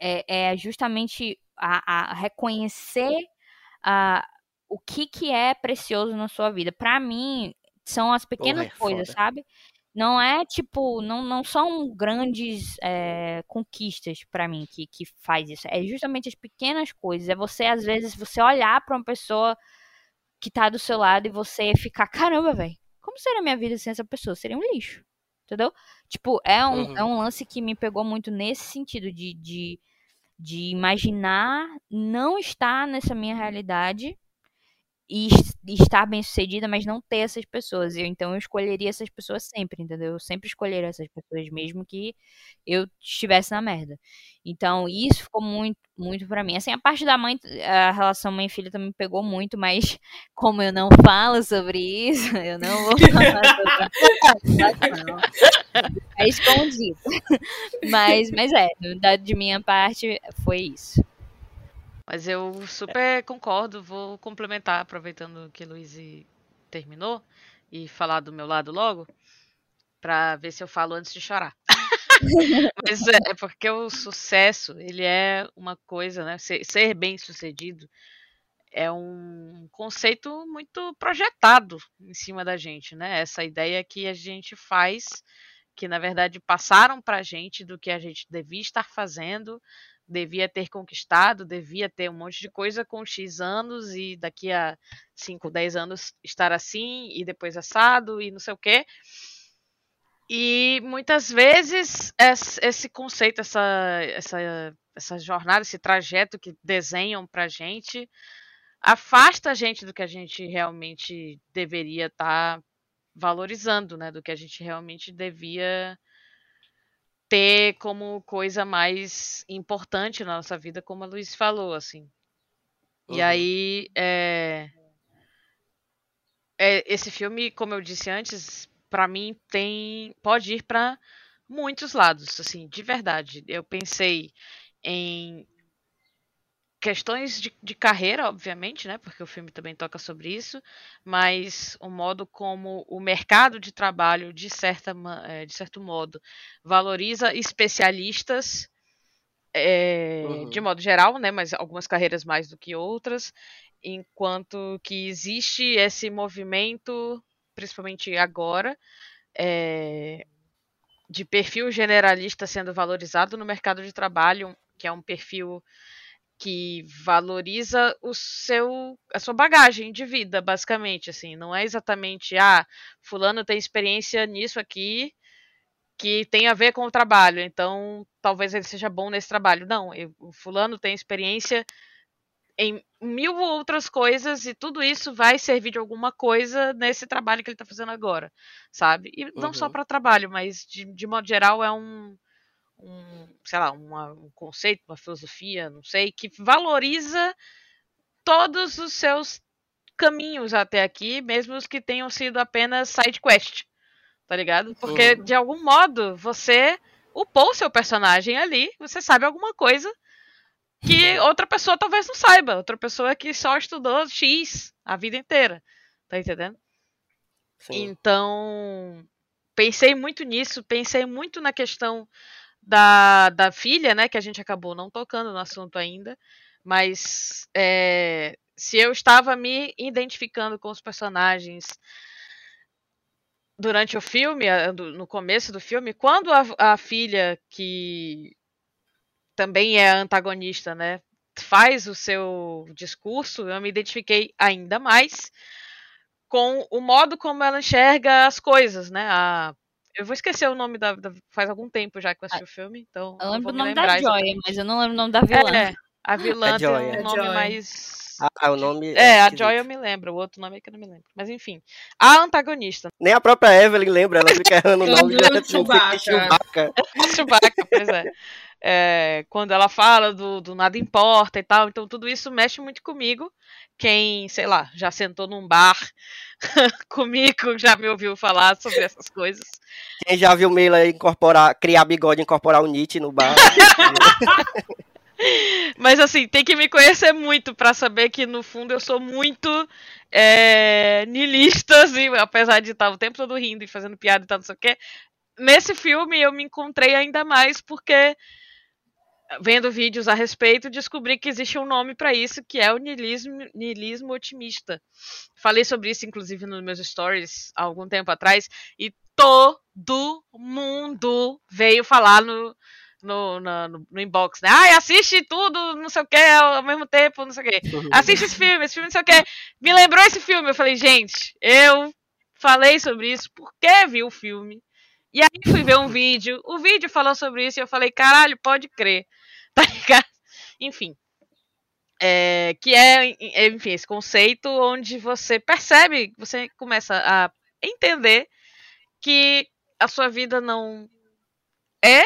é, é justamente a, a reconhecer a, o que, que é precioso na sua vida. Pra mim, são as pequenas é coisas, foda. sabe? Não é tipo, não, não são grandes é, conquistas pra mim que, que faz isso. É justamente as pequenas coisas. É você, às vezes, você olhar pra uma pessoa que tá do seu lado e você ficar, caramba, velho, como seria a minha vida sem essa pessoa? Seria um lixo. Entendeu? Tipo, é um, Uhum. é um lance que me pegou muito nesse sentido de, de, de imaginar não estar nessa minha realidade e es- estar bem sucedida, mas não ter essas pessoas. Eu, então eu escolheria essas pessoas sempre, entendeu? Eu sempre escolheria essas pessoas, mesmo que eu estivesse na merda. Então, isso ficou muito, muito pra mim. Assim, a parte da mãe, a relação mãe filha também pegou muito, mas como eu não falo sobre isso, eu não vou falar sobre não. É escondido. Mas, mas é, da- de minha parte, foi isso. Mas eu super concordo, vou complementar, aproveitando que Luiz terminou, e falar do meu lado logo, pra ver se eu falo antes de chorar. Mas é, é porque o sucesso, ele é uma coisa, né? Ser, ser bem sucedido é um conceito muito projetado em cima da gente, né? Essa ideia que a gente faz, que na verdade passaram pra gente do que a gente devia estar fazendo, devia ter conquistado, devia ter um monte de coisa com X anos e daqui a 5, 10 anos estar assim e depois assado e não sei o quê. E muitas vezes es- esse conceito, essa, essa, essa jornada, esse trajeto que desenham pra gente, afasta a gente do que a gente realmente deveria estar valorizando, né? Do que a gente realmente devia ter como coisa mais importante na nossa vida, como a Luiz falou, assim. E Uhum. aí, é... é, esse filme, como eu disse antes, pra mim tem pode ir pra muitos lados, assim, de verdade. Eu pensei em questões de, de carreira, obviamente, né? Porque o filme também toca sobre isso, mas o modo como o mercado de trabalho, de, certa, eh, de certo modo, valoriza especialistas é, Uhum. de modo geral, né? Mas algumas carreiras mais do que outras, enquanto que existe esse movimento, principalmente agora, é, de perfil generalista sendo valorizado no mercado de trabalho, que é um perfil que valoriza o seu a sua bagagem de vida, basicamente, assim, não é exatamente ah, fulano tem experiência nisso aqui que tem a ver com o trabalho, então talvez ele seja bom nesse trabalho. Não, eu- o fulano tem experiência em mil outras coisas e tudo isso vai servir de alguma coisa nesse trabalho que ele está fazendo agora, sabe? E não só Uhum. para trabalho, mas de, de modo geral é um sei lá, uma- um conceito, uma filosofia, não sei, que valoriza todos os seus caminhos até aqui, mesmo os que tenham sido apenas side quest, tá ligado? Porque Uhum. de algum modo você upou seu personagem ali, você sabe alguma coisa que outra pessoa talvez não saiba, outra pessoa que só estudou X a vida inteira, tá entendendo? Sim. Então, pensei muito nisso, pensei muito na questão da, da filha, né? Que a gente acabou não tocando no assunto ainda. Mas é, se eu estava me identificando com os personagens durante o filme, no começo do filme, quando a, a filha, que também é antagonista, né? Faz o seu discurso, eu me identifiquei ainda mais com o modo como ela enxerga as coisas, né? A, eu vou esquecer o nome da, da- Faz algum tempo já que eu assisti o filme, então. Eu lembro o me nome da exatamente. mas eu não lembro o nome da vilã. É, a vilã É tem Joia. um É nome mais. Ah, o nome. É, a esquisito. Joy eu me lembro, o outro nome é que eu não me lembro. Mas enfim. A antagonista, Nem a própria Evelyn lembra, ela fica errando o nome de Chewbacca. Chewbacca. Chewbacca, pois é. É, quando ela fala do, do nada importa e tal, então tudo isso mexe muito comigo. Quem, sei lá, já sentou num bar comigo, já me ouviu falar sobre essas coisas. Quem já viu Meila incorporar, criar bigode e incorporar o Nietzsche no bar. Mas assim, tem que me conhecer muito pra saber que no fundo eu sou muito é, niilista, assim, apesar de estar o tempo todo rindo e fazendo piada e tal, não sei o quê. Nesse filme eu me encontrei ainda mais porque vendo vídeos a respeito, descobri que existe um nome pra isso, que é o niilismo otimista. Falei sobre isso, inclusive, nos meus stories há algum tempo atrás, e todo mundo veio falar no, no, na- no, no inbox, né? Ai, assiste tudo, não sei o que, ao mesmo tempo, não sei o que. Assiste esse filme, esse filme, não sei o que. Me lembrou esse filme. Eu falei, gente, eu falei sobre isso porque vi o filme. E aí fui ver um vídeo, o vídeo falou sobre isso e eu falei, caralho, pode crer. Tá ligado? Enfim. É, que é, é, enfim, esse conceito onde você percebe, você começa a entender que a sua vida não é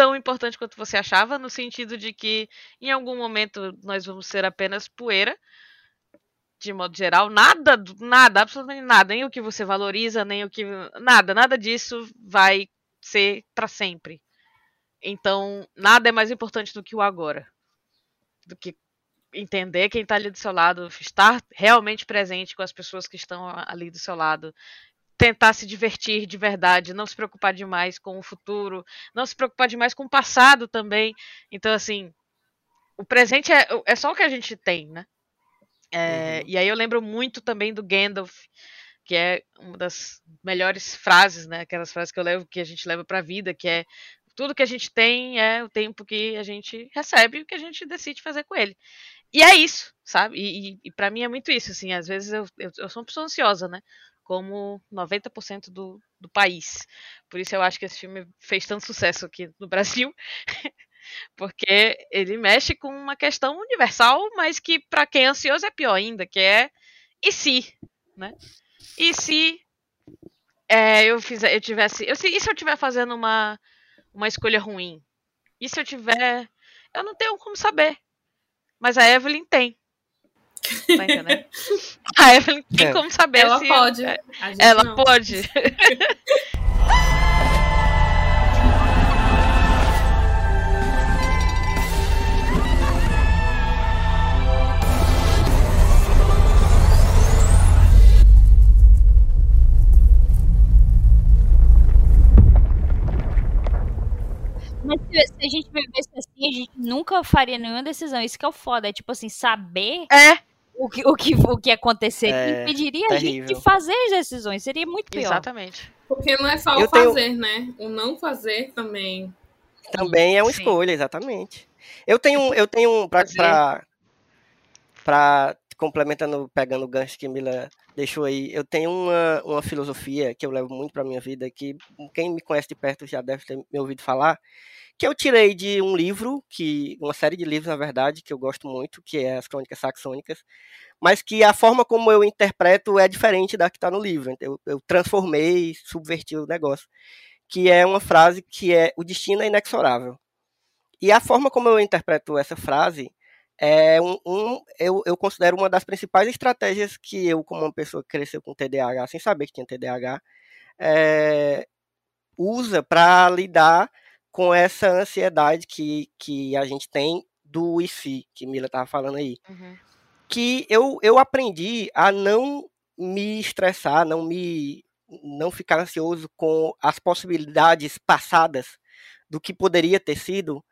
tão importante quanto você achava, no sentido de que em algum momento nós vamos ser apenas poeira, de modo geral, nada, nada, absolutamente nada, nem o que você valoriza, nem o que nada, nada disso vai ser para sempre. Então, nada é mais importante do que o agora. Do que entender quem tá ali do seu lado, estar realmente presente com as pessoas que estão ali do seu lado, tentar se divertir de verdade, não se preocupar demais com o futuro, não se preocupar demais com o passado também. Então, assim, o presente é, é só o que a gente tem, né? É, E aí eu lembro muito também do Gandalf, que é uma das melhores frases, né? Aquelas frases que eu levo, que a gente leva pra vida, que é tudo que a gente tem é o tempo que a gente recebe e o que a gente decide fazer com ele. E é isso, sabe? E, e, e para mim é muito isso, assim, às vezes eu, eu, eu sou uma pessoa ansiosa, né? Como 90% do, do país. Por isso eu acho que esse filme fez tanto sucesso aqui no Brasil. Porque ele mexe com uma questão universal, mas que para quem é ansioso é pior ainda, que é e se, né? E se é, eu fizer, eu tivesse, eu, se, e se eu estiver fazendo uma uma escolha ruim? E se eu tiver, eu não tenho como saber. Mas a Evelyn tem. Tá entendendo? A Evelyn tem É. como saber Ela se pode. é, ela não. pode. Mas se, se a gente vivesse assim, a gente nunca faria nenhuma decisão. Isso que é o foda. É tipo assim, saber É, o que, o que, o que acontecer É, impediria a gente terrível. de fazer as decisões. Seria muito pior. exatamente. Porque não é só o Eu tenho- fazer, né? O não fazer também. Também é uma Sim. escolha, exatamente. Eu tenho, eu tenho pra, pra, pra complementando, pegando o gancho que Mila deixou aí, eu tenho uma, uma filosofia que eu levo muito pra minha vida, que quem me conhece de perto já deve ter me ouvido falar, que eu tirei de um livro, que uma série de livros, na verdade, que eu gosto muito, que é As Crônicas Saxônicas, mas que a forma como eu interpreto é diferente da que está no livro. Eu, eu transformei, subverti o negócio. Que é uma frase que é o destino é inexorável. E a forma como eu interpreto essa frase é um, um- eu, eu considero uma das principais estratégias que eu, como uma pessoa que cresceu com TDAH, sem saber que tinha TDAH, é, usa para lidar com essa ansiedade que, que a gente tem do se, que Mila estava falando aí Uhum. que eu, eu aprendi a não me estressar, não me não ficar ansioso com as possibilidades passadas do que poderia ter sido,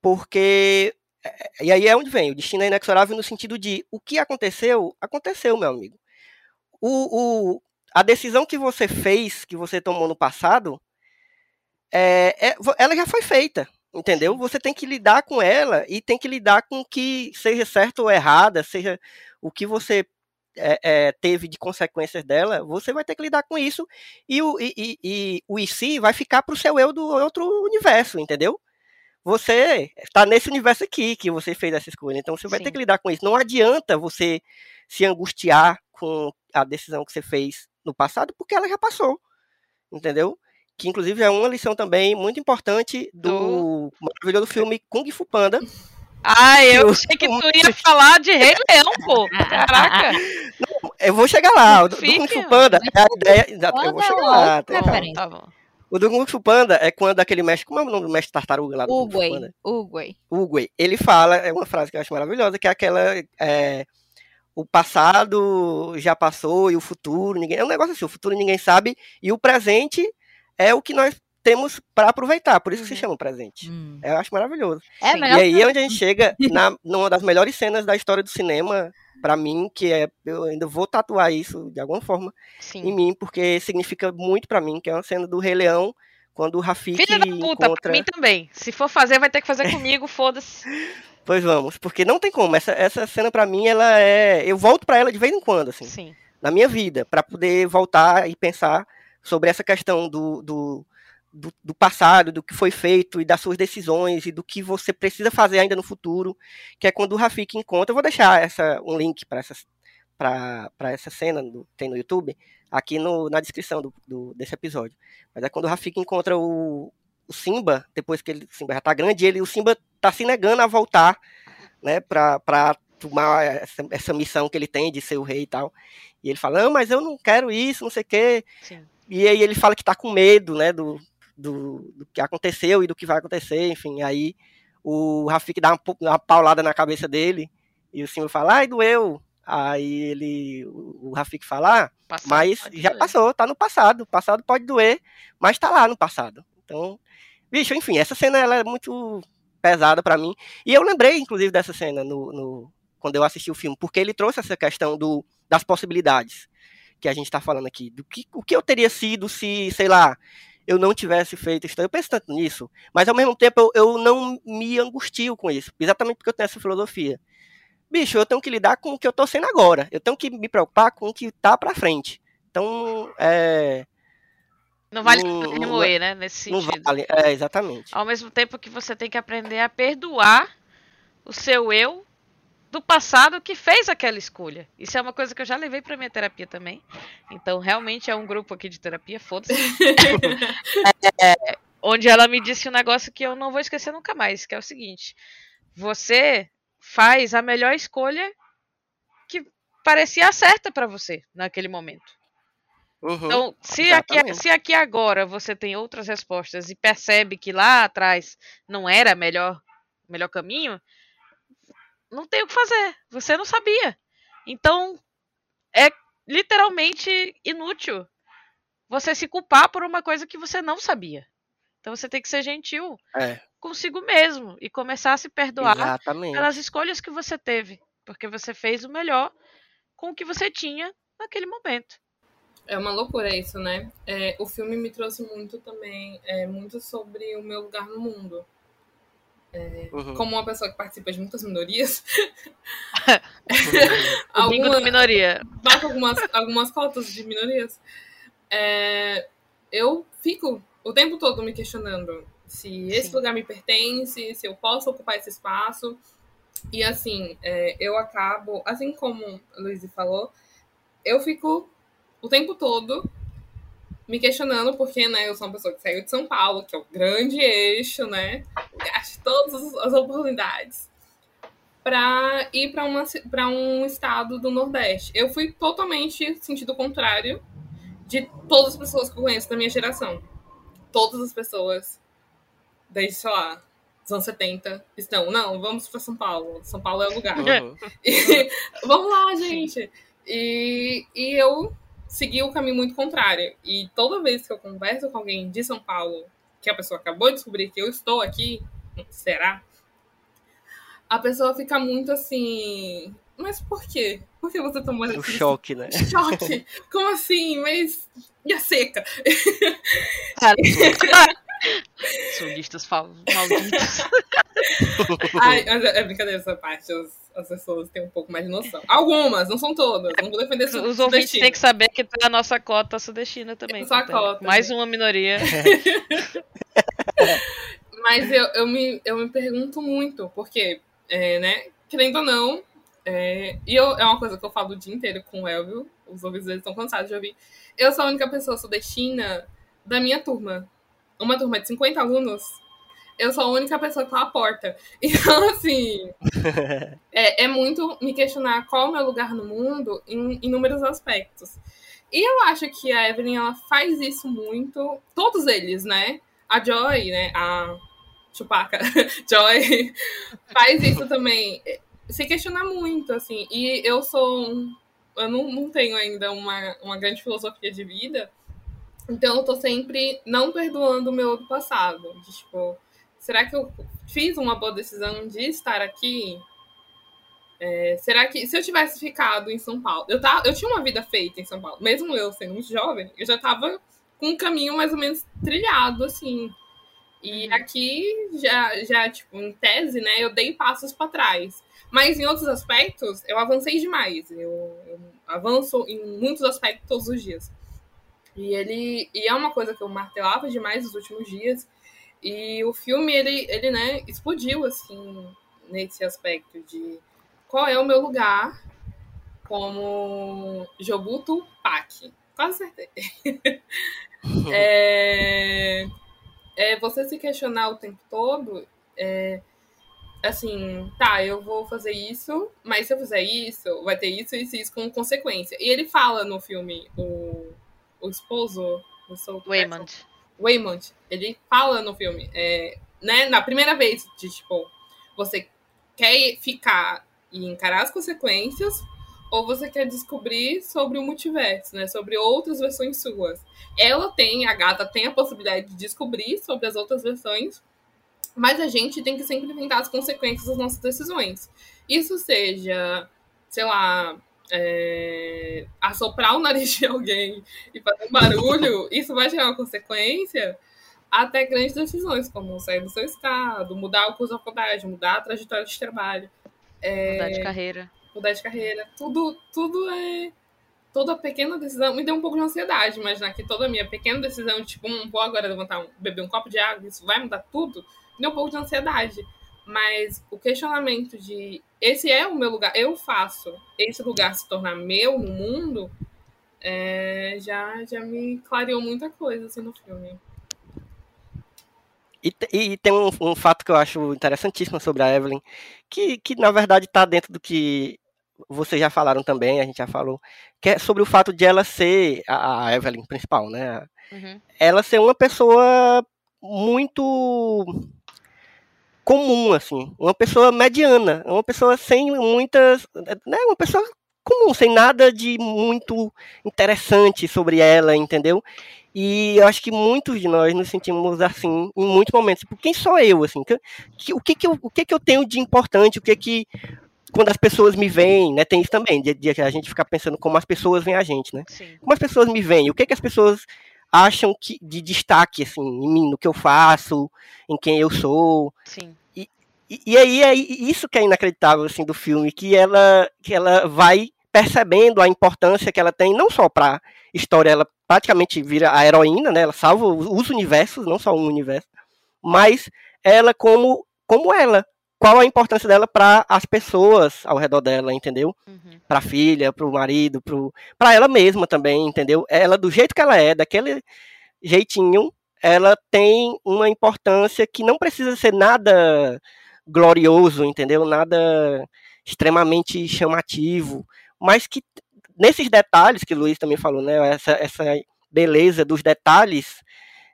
porque é, e aí é onde vem, o destino é inexorável no sentido de o que aconteceu, aconteceu, meu amigo. O, o, a decisão que você fez, que você tomou no passado, é, é, ela já foi feita, entendeu? Você tem que lidar com ela e tem que lidar com o que seja certo ou errada, seja o que você é, é, teve de consequências dela, você vai ter que lidar com isso e o, e, e- e o se vai ficar para o seu eu do outro universo, entendeu? Você está nesse universo aqui que você fez essa escolha, então você vai ter Sim. que lidar com isso. Não adianta você se angustiar com a decisão que você fez no passado, porque ela já passou, entendeu? Que inclusive é uma lição também muito importante do maravilhoso filme Kung Fu Panda, Ah, eu achei que tu ia falar de Rei Leão, pô. Caraca. Eu vou chegar lá. Do, do Kung Fu Panda, a ideia. exato, eu vou Panda é chegar lá. tá, Tá bom. O do Kung Fu Panda é quando aquele mestre. Como é o nome do mestre tartaruga lá do Kung Fu Uguay. Panda? Uguay. Uguay. Ele fala, é uma frase que eu acho maravilhosa, que é aquela. é, o passado já passou e o futuro, ninguém. É um negócio assim, o futuro ninguém sabe, e o presente é o que nós temos para aproveitar. Por isso que se Uhum. chama presente. Hum. Eu acho maravilhoso. É E aí é onde a gente chega na, numa das melhores cenas da história do cinema, pra mim, que é. Eu ainda vou tatuar isso de alguma forma em Sim. mim, porque significa muito pra mim, que é uma cena do Rei Leão, quando o Rafiki Filha da puta, encontra... pra mim também. Se for fazer, vai ter que fazer comigo, foda-se. Pois vamos, porque não tem como, essa, essa cena pra mim, ela é... Eu volto pra ela de vez em quando, assim, Sim. na minha vida, pra poder voltar e pensar sobre essa questão do, do, do, do passado, do que foi feito e das suas decisões e do que você precisa fazer ainda no futuro, que é quando o Rafiki encontra... Eu vou deixar essa, um link pra essa, pra, pra essa cena, do, tem no YouTube, aqui no, na descrição do, do- desse episódio. Mas é quando o Rafiki encontra o, o Simba, depois que ele, o Simba já tá grande, ele, o Simba tá se negando a voltar, né, pra tomar essa, essa missão que ele tem de ser o rei e tal. E ele fala, não, mas eu não quero isso, não sei o quê. Sim. E aí ele fala que tá com medo, né, do, do, do que aconteceu e do que vai acontecer, enfim. Aí o Rafik dá uma, uma paulada na cabeça dele e o Simba fala, ai, doeu. Aí ele, o, Rafik fala, ah, Passado, mas já doer. passou, tá no passado. O passado pode doer, mas tá lá no passado. Então, bicho, enfim, essa cena ela é muito pesada pra mim. E eu lembrei, inclusive, dessa cena no, no- quando eu assisti o filme, porque ele trouxe essa questão do, das possibilidades que a gente tá falando aqui. Do que, o que eu teria sido se, sei lá, eu não tivesse feito isso. Eu penso tanto nisso, mas ao mesmo tempo eu, eu não me angustio com isso, exatamente porque eu tenho essa filosofia. Bicho, eu tenho que lidar com o que eu tô sendo agora. Eu tenho que me preocupar com o que tá pra frente. Então, é, Não vale Não- remoer, né? Nesse sentido. vale. É, exatamente. Ao mesmo tempo que você tem que aprender a perdoar o seu eu do passado que fez aquela escolha. Isso é uma coisa que eu já levei pra minha terapia também. Então, realmente é um grupo aqui de terapia, foda-se. É, onde ela me disse um negócio que eu não vou esquecer nunca mais, que é o seguinte: você faz a melhor escolha que parecia certa pra você naquele momento. Uhum. Então, se aqui, se aqui agora você tem outras respostas e percebe que lá atrás não era melhor melhor caminho, não tem o que fazer. Você não sabia. Então, é literalmente inútil você se culpar por uma coisa que você não sabia. Então, você tem que ser gentil É, consigo mesmo e começar a se perdoar exatamente. pelas escolhas que você teve, porque você fez o melhor com o que você tinha naquele momento. É uma loucura isso, né? É, o filme me trouxe muito também, é, muito sobre o meu lugar no mundo. Uhum. Como uma pessoa que participa de muitas minorias, alguma, minoria. bate algumas, algumas cotas de minorias, é, eu fico o tempo todo me questionando se esse Sim. lugar me pertence, se eu posso ocupar esse espaço. E assim, é, eu acabo, assim como a Luísa falou, eu fico o tempo todo me questionando, porque né, eu sou uma pessoa que saiu de São Paulo, que é o grande eixo, né? De todas as oportunidades para ir para uma para um estado do Nordeste. Eu fui totalmente sentido contrário de todas as pessoas que eu conheço da minha geração. Todas as pessoas desde, sei lá, dos anos 70 estão, não, vamos para São Paulo. São Paulo é o lugar. Uhum. E- vamos lá, gente. E, e eu segui o caminho muito contrário. E toda vez que eu converso com alguém de São Paulo, que a pessoa acabou de descobrir que eu estou aqui, será? A pessoa fica muito assim. Mas por quê? Por que você tomou O choque, né? choque? Como assim? Mas. E a seca? Sulistas fal- malditos. Ai, mas é é brincadeira essa parte. As pessoas têm um pouco mais de noção. Algumas, não são todas. Não vou defender su- Os ouvintes têm que saber que tem a nossa cota sudestina também. Só a portanto. cota, Mais né? uma minoria. Mas eu, eu, me, eu me pergunto muito, porque, é, né, querendo ou não, é, e eu, é uma coisa que eu falo o dia inteiro com o Elvio, os ouvidos deles estão cansados de ouvir. Eu sou a única pessoa sudestina da minha turma. Uma turma de 50 alunos, eu sou a única pessoa que tá à porta. Então, assim, é, é muito me questionar qual é o meu lugar no mundo em inúmeros aspectos. E eu acho que a Evelyn ela faz isso muito. Todos eles, né? A Joy, né? A Chupaca, Joy, faz isso também. Se questionar muito, assim. E eu sou. um- Eu não, não tenho ainda uma, uma grande filosofia de vida. Então eu tô sempre não perdoando o meu do passado. De, tipo, será que eu fiz uma boa decisão de estar aqui? É, será que se eu tivesse ficado em São Paulo, eu, tava, eu tinha uma vida feita em São Paulo, mesmo eu sendo muito jovem, eu já tava com um caminho mais ou menos trilhado, assim. E aqui já, já, tipo, em tese, né, eu dei passos para trás. Mas em outros aspectos, eu avancei demais. Eu, eu avanço em muitos aspectos todos os dias. E ele e é uma coisa que eu martelava demais nos últimos dias. E o filme, ele, ele né, explodiu, assim, nesse aspecto de qual é o meu lugar como Jobuto Pak. Quase certeza. é, é você se questionar o tempo todo, é, assim, tá, eu vou fazer isso, mas se eu fizer isso, vai ter isso, isso e isso como consequência. E ele fala no filme, o, o esposo, o Saul Waymond. Ele fala no filme, é, né, na primeira vez, de tipo, você quer ficar e encarar as consequências, ou você quer descobrir sobre o multiverso, né, sobre outras versões suas. Ela tem, a gata tem a possibilidade de descobrir sobre as outras versões, mas a gente tem que sempre enfrentar as consequências das nossas decisões. Isso seja, sei lá, é, assoprar o nariz de alguém e fazer um barulho, isso vai gerar uma consequência até grandes decisões, como sair do seu estado, mudar o curso da faculdade, mudar a trajetória de trabalho, Mudar de carreira. mudar de carreira. Tudo, tudo é. Toda pequena decisão me deu um pouco de ansiedade, imaginar que toda minha pequena decisão, tipo, hum, vou agora levantar um, beber um copo de água, isso vai mudar tudo, me deu um pouco de ansiedade. Mas o questionamento de esse é o meu lugar, eu faço esse lugar se tornar meu no mundo, é, já, já me clareou muita coisa assim no filme. E, e tem um, um fato que eu acho interessantíssimo sobre a Evelyn, que, que na verdade está dentro do que vocês já falaram também, a gente já falou, que é sobre o fato de ela ser a, a Evelyn principal, né? Uhum. Ela ser uma pessoa muito comum, assim, uma pessoa mediana, uma pessoa sem muitas, né? Uma pessoa comum, sem nada de muito interessante sobre ela, entendeu? E eu acho que muitos de nós nos sentimos assim em muitos momentos. Tipo, quem sou eu, assim? Que- o que que eu, o que que eu tenho de importante? O que que quando as pessoas me veem, né? Tem isso também, de, de a gente ficar pensando como as pessoas veem a gente, né? Sim. Como as pessoas me veem? O que que as pessoas acham que de destaque assim em mim, no que eu faço, em quem eu sou? Sim. E, e aí é isso que é inacreditável assim do filme, que ela que ela vai percebendo a importância que ela tem não só para história, ela praticamente vira a heroína, né? Ela salva os os universos, não só um universo, mas ela como como ela, qual a importância dela para as pessoas ao redor dela, entendeu? Uhum. Para a filha, para o marido, para ela mesma também, entendeu? Ela do jeito que ela é, daquele jeitinho, ela tem uma importância que não precisa ser nada glorioso, entendeu? Nada extremamente chamativo, mas que nesses detalhes que o Luiz também falou, né? Essa, essa beleza dos detalhes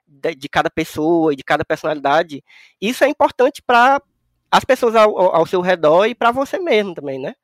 de, de cada pessoa e de cada personalidade, isso é importante para as pessoas ao, ao- seu redor e para você mesmo também, né?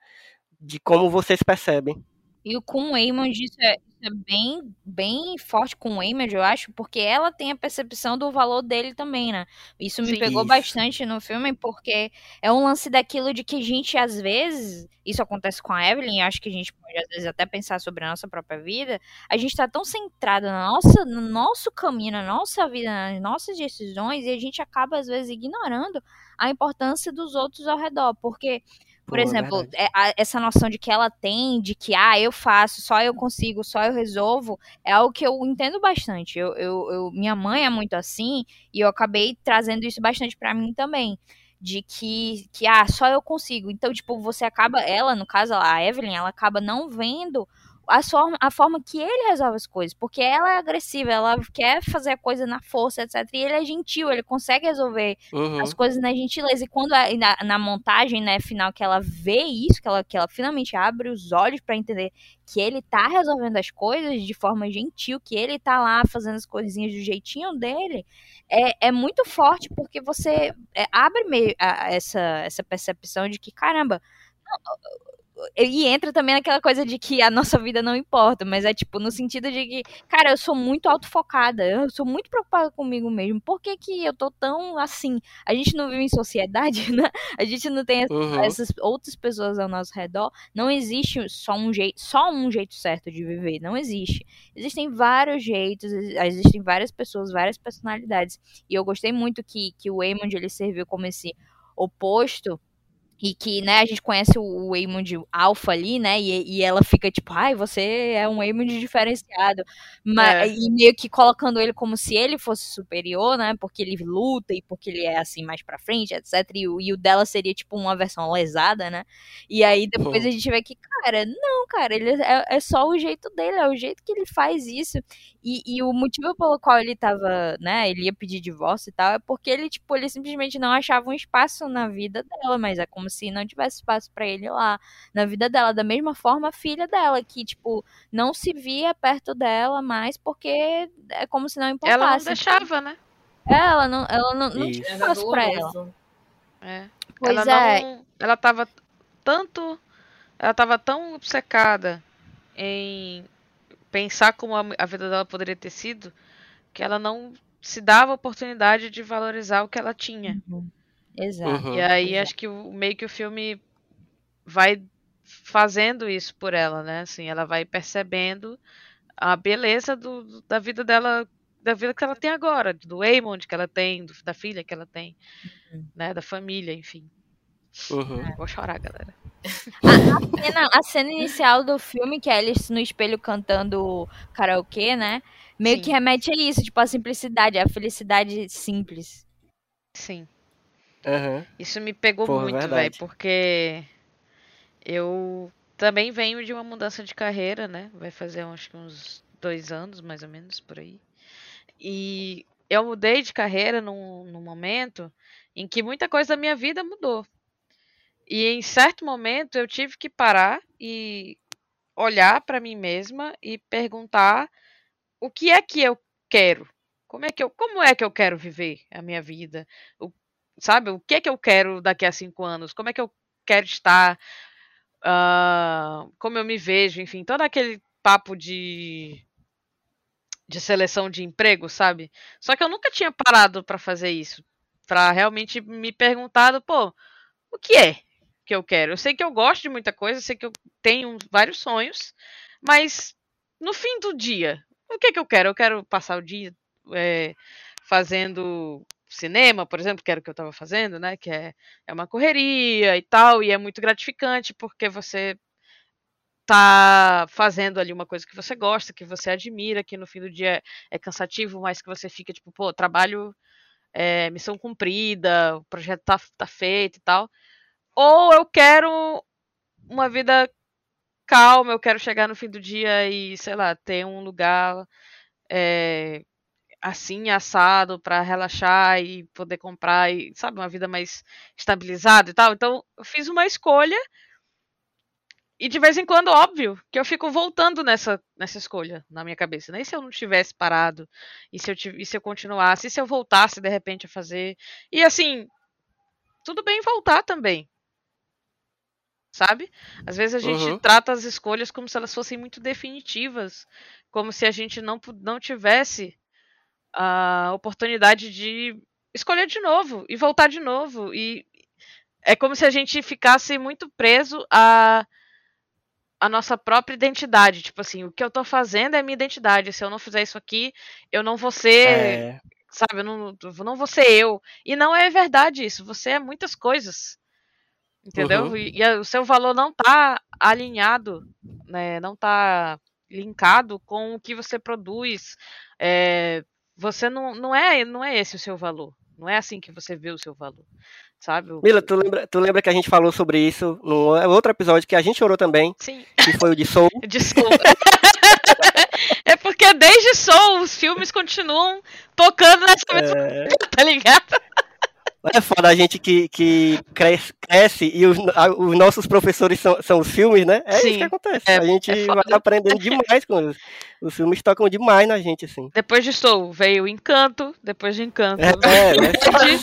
De como vocês percebem. E o com o Waymond, isso é, é bem, bem forte com o Waymond, eu acho, porque ela tem a percepção do valor dele também, né? Isso me Sim. pegou Isso. bastante no filme, porque é um lance daquilo de que a gente, às vezes, isso acontece com a Evelyn, acho que a gente pode, às vezes, até pensar sobre a nossa própria vida, a gente tá tão centrado na nossa, no nosso caminho, na nossa vida, nas nossas decisões, e a gente acaba, às vezes, ignorando a importância dos outros ao redor, porque por Pô, exemplo, é- a- essa noção de que ela tem, de que, ah, eu faço, só eu consigo, só eu resolvo, é algo que eu entendo bastante. Eu, eu, eu- minha mãe é muito assim, e eu acabei trazendo isso bastante pra mim também. De que, que, ah, só eu consigo. Então, tipo, você acaba, ela, no caso, a Evelyn, ela acaba não vendo a forma, a forma que ele resolve as coisas. Porque ela é agressiva, ela quer fazer a coisa na força, etc. E ele é gentil, ele consegue resolver Uhum. as coisas na gentileza. E quando a- na, na montagem, né, final, que ela vê isso, que ela, que ela finalmente abre os olhos pra entender que ele tá resolvendo as coisas de forma gentil, que ele tá lá fazendo as coisinhas do jeitinho dele, é, é muito forte, porque você é, abre meio a- essa, essa percepção de que, caramba. não, E entra também naquela coisa de que a nossa vida não importa, mas é tipo, no sentido de que, cara, eu sou muito autofocada, eu sou muito preocupada comigo mesmo. Por que, que eu tô tão assim? A gente não vive em sociedade, né? A gente não tem Uhum. essas outras pessoas ao nosso redor. Não existe só um jeito, só um jeito certo de viver. Não existe. Existem vários jeitos, ex- existem várias pessoas, várias personalidades. E eu gostei muito que, que o Eamon ele serviu como esse oposto. E que, né, a gente conhece o, Eamon alfa ali, né? E, e ela fica tipo, ai, você é um Eamon diferenciado. Mas, É. E meio que colocando ele como se ele fosse superior, né? Porque ele luta e porque ele é assim mais pra frente, etc. E o, e o dela seria tipo uma versão lesada, né? E aí depois Uhum. a gente vê que, cara, não, cara, ele é, é só o jeito dele, é o jeito que ele faz isso. E, e o motivo pelo qual ele tava, né, ele ia pedir divórcio e tal, é porque ele, tipo, ele simplesmente não achava um espaço na vida dela, mas é como se não tivesse espaço pra ele lá na vida dela. Da mesma forma, a filha dela, que, tipo, não se via perto dela mais porque é como se não importasse. Ela não deixava, né? É, Ela não, ela não, não tinha espaço pra ela. É. Pois ela é. não. Ela tava tanto. Ela tava tão obcecada em pensar como a, a vida dela poderia ter sido que ela não se dava a oportunidade de valorizar o que ela tinha. Exato. Uhum. E aí exato. acho que o, meio que o filme vai fazendo isso por ela, né? Assim, ela vai percebendo a beleza do, do- da vida dela, da vida que ela tem agora, do Eamon que ela tem, do- da filha que ela tem, né? Da família, enfim. Uhum. Vou chorar, galera. A cena, a cena inicial do filme, que é eles no espelho cantando karaokê, né? Meio Sim. que remete a isso, tipo, a simplicidade, a felicidade simples. Sim. Uhum. Isso me pegou Porra, muito, velho, porque eu também venho de uma mudança de carreira, né? Vai fazer acho que uns dois anos, mais ou menos, por aí. E eu mudei de carreira num, num momento em que muita coisa da minha vida mudou. E em certo momento eu tive que parar e olhar para mim mesma e perguntar o que é que eu quero? Como é que eu, como é que eu quero viver a minha vida? O, sabe, o que é que eu quero daqui a cinco anos? Como é que eu quero estar? Ah, como eu me vejo? Enfim, todo aquele papo de de seleção de emprego, sabe? Só que eu nunca tinha parado para fazer isso, para realmente me perguntar, pô, o que é que eu quero? Eu sei que eu gosto de muita coisa, sei que eu tenho vários sonhos, mas no fim do dia, o que é que eu quero? Eu quero passar o dia é, fazendo cinema, por exemplo, que era o que eu estava fazendo, né? Que é, é uma correria e tal, e é muito gratificante porque você tá fazendo ali uma coisa que você gosta, que você admira, que no fim do dia é cansativo, mas que você fica tipo, pô, trabalho, é, missão cumprida, o projeto tá, tá feito e tal. Ou eu quero uma vida calma, eu quero chegar no fim do dia e, sei lá, ter um lugar é, assim, assado, para relaxar e poder comprar, e, sabe, uma vida mais estabilizada e tal. Então, eu fiz uma escolha e de vez em quando, óbvio, que eu fico voltando nessa, nessa escolha na minha cabeça. Né? Se eu não tivesse parado? E se eu, e se eu continuasse? E se eu voltasse de repente a fazer? E assim, tudo bem voltar também. Sabe? Às vezes a gente Uhum. trata as escolhas como se elas fossem muito definitivas. Como se a gente não, não tivesse a oportunidade de escolher de novo e voltar de novo. E é como se a gente ficasse muito preso a a nossa própria identidade. Tipo assim, o que eu tô fazendo é minha identidade. Se eu não fizer isso aqui, eu não vou ser, É, sabe, eu não, eu não vou ser eu. E não é verdade isso. Você é muitas coisas. Entendeu? Uhum. E, e o seu valor não tá alinhado, né? Não tá linkado com o que você produz. É, você não, não é não é esse o seu valor. Não é assim que você vê o seu valor, sabe? Mila, tu lembra, tu lembra que a gente falou sobre isso num outro episódio que a gente chorou também, Sim, que foi o de Soul? desculpa. é porque desde Soul os filmes continuam tocando nessa mesma É, tá ligado? É foda a gente que, que cresce, cresce e os, a- os nossos professores são, são os filmes, né? É Sim, isso que acontece. é- a gente é vai aprendendo demais com eles. Os filmes tocam demais na gente, assim. Depois de Soul veio o Encanto, depois de Encanto. É, é, é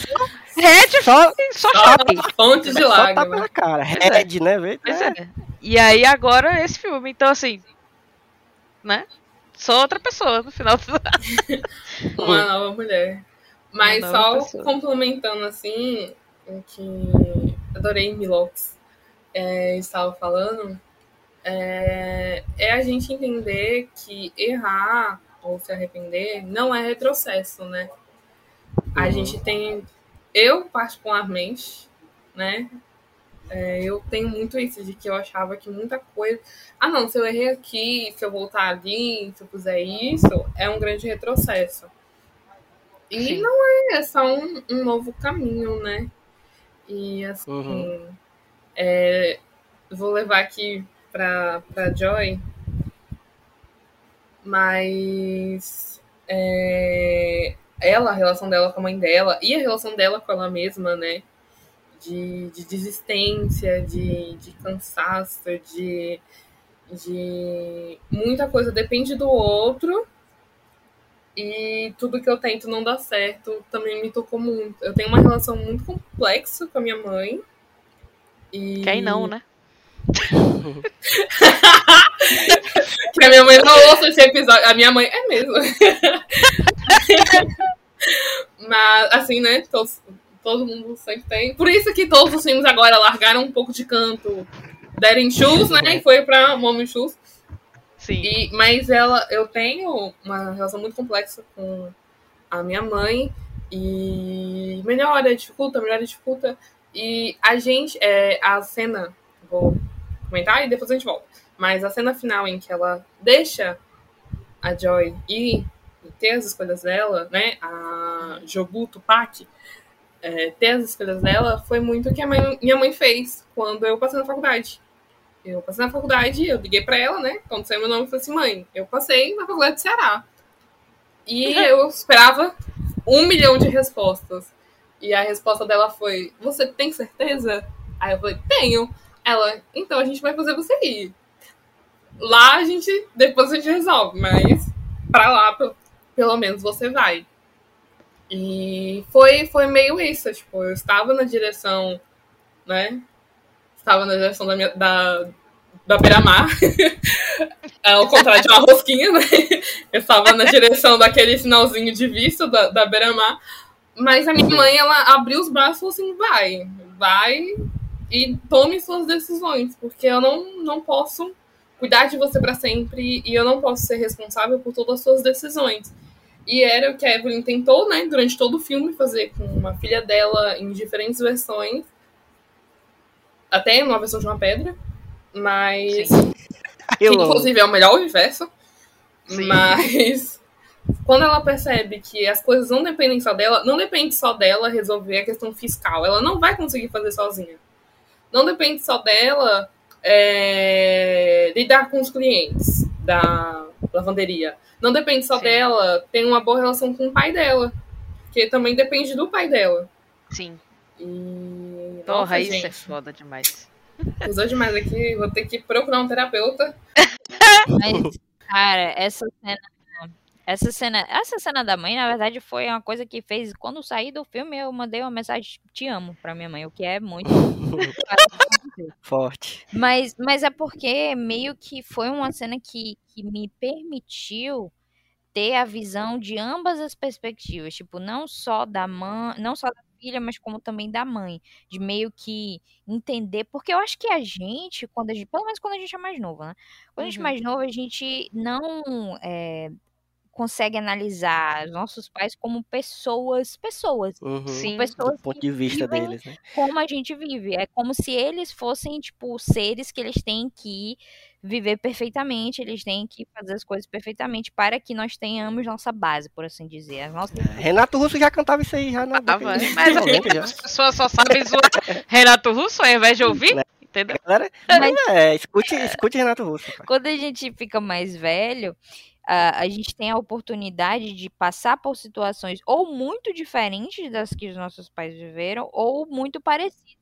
Red, só, só Só chorei. fonte de só tapa lágrimas. na cara. É. Red, né? Pois É. é. E aí agora esse filme. Então, assim. Né? Sou outra pessoa no final do. Uma nova mulher. Mas só pessoa. complementando assim, que adorei Milox é, estava falando, é, é a gente entender que errar ou se arrepender não é retrocesso, né? A Uhum. gente tem, eu particularmente, né? é, eu tenho muito isso de que eu achava que muita coisa. Ah, não, se eu errei aqui, se eu voltar ali, se eu fizer isso, é um grande retrocesso. E Sim. não é, é só um, um novo caminho, né? E assim, Uhum. é, vou levar aqui pra, pra Joy, mas é, ela, a relação dela com a mãe dela e a relação dela com ela mesma, né? De, de desistência, de, de cansaço, de, de muita coisa depende do outro. E tudo que eu tento não dá certo também me tocou muito. Eu tenho uma relação muito complexa com a minha mãe. E... Quem não, né? Que a minha mãe não ouça esse episódio. A minha mãe é mesmo. Mas, assim, né? Todos, todo mundo sempre tem. Por isso que todos os filmes agora largaram um pouco de canto. Deram Shoes, né? E foi pra Mommy Shoes. Sim. E, mas ela, eu tenho uma relação muito complexa com a minha mãe. E melhora, dificulta, melhora, dificulta. E a gente, é, a cena, vou comentar e depois a gente volta. Mas a cena final em que ela deixa a Joy ir e ter as escolhas dela, né? A Jobu Tupac, é, ter as escolhas dela foi muito o que a mãe- minha mãe fez quando eu passei na faculdade. Eu passei na faculdade, eu liguei pra ela, né? Quando saiu meu nome, eu falei assim, mãe, eu passei na faculdade de Ceará. E eu esperava um milhão de respostas. E a resposta dela foi, você tem certeza? Aí eu falei, tenho. Ela, então a gente vai fazer você ir. Lá a gente, depois a gente resolve, mas pra lá, pe- pelo menos você vai. E foi, foi meio isso, tipo, eu estava na direção, né? Estava na direção da, minha, da, da beira-mar. Ao contrário de uma rosquinha, né? Eu estava na direção daquele sinalzinho de vista da, da beira-mar. Mas a minha mãe, ela abriu os braços e falou assim: vai, vai e tome suas decisões, porque eu não, não posso cuidar de você para sempre e eu não posso ser responsável por todas as suas decisões. E era o que a Evelyn tentou, né, durante todo o filme, fazer com uma filha dela em diferentes versões. Até uma versão de uma pedra. Mas. Que, inclusive é o melhor universo. Sim. Mas. Quando ela percebe que as coisas não dependem só dela, não depende só dela resolver a questão fiscal. Ela não vai conseguir fazer sozinha. Não depende só dela é, lidar com os clientes da lavanderia. Não depende só Sim. dela ter uma boa relação com o pai dela. Porque também depende do pai dela. Sim. E. Porra, nossa, isso é gente, foda demais. Usou demais aqui, vou ter que procurar um terapeuta. Mas, cara, essa cena. Essa cena, essa cena da mãe, na verdade, foi uma coisa que fez. Quando eu saí do filme, eu mandei uma mensagem te amo pra minha mãe, o que é muito. Forte. Mas, mas é porque meio que foi uma cena que, que me permitiu ter a visão de ambas as perspectivas, tipo, não só da mãe, não só da filha, mas como também da mãe, de meio que entender, porque eu acho que a gente, quando a gente, pelo menos quando a gente é mais novo, né? Quando a gente é Uhum. mais novo, a gente não é, consegue analisar os nossos pais como pessoas, pessoas, Uhum. Sim. pessoas Do ponto de vista deles, né? como a gente vive. É como se eles fossem, tipo, seres que eles têm que viver perfeitamente, eles têm que fazer as coisas perfeitamente para que nós tenhamos nossa base, por assim dizer. As nossas... Renato Russo já cantava isso aí já na Ah, década de mas 90 já. as pessoas só sabem zoar Renato Russo ao invés de ouvir, Né? Entendeu? Galera, Mas- é, escute, escute Renato Russo. pai. Quando a gente fica mais velho, a, a gente tem a oportunidade de passar por situações ou muito diferentes das que os nossos pais viveram, ou muito parecidas.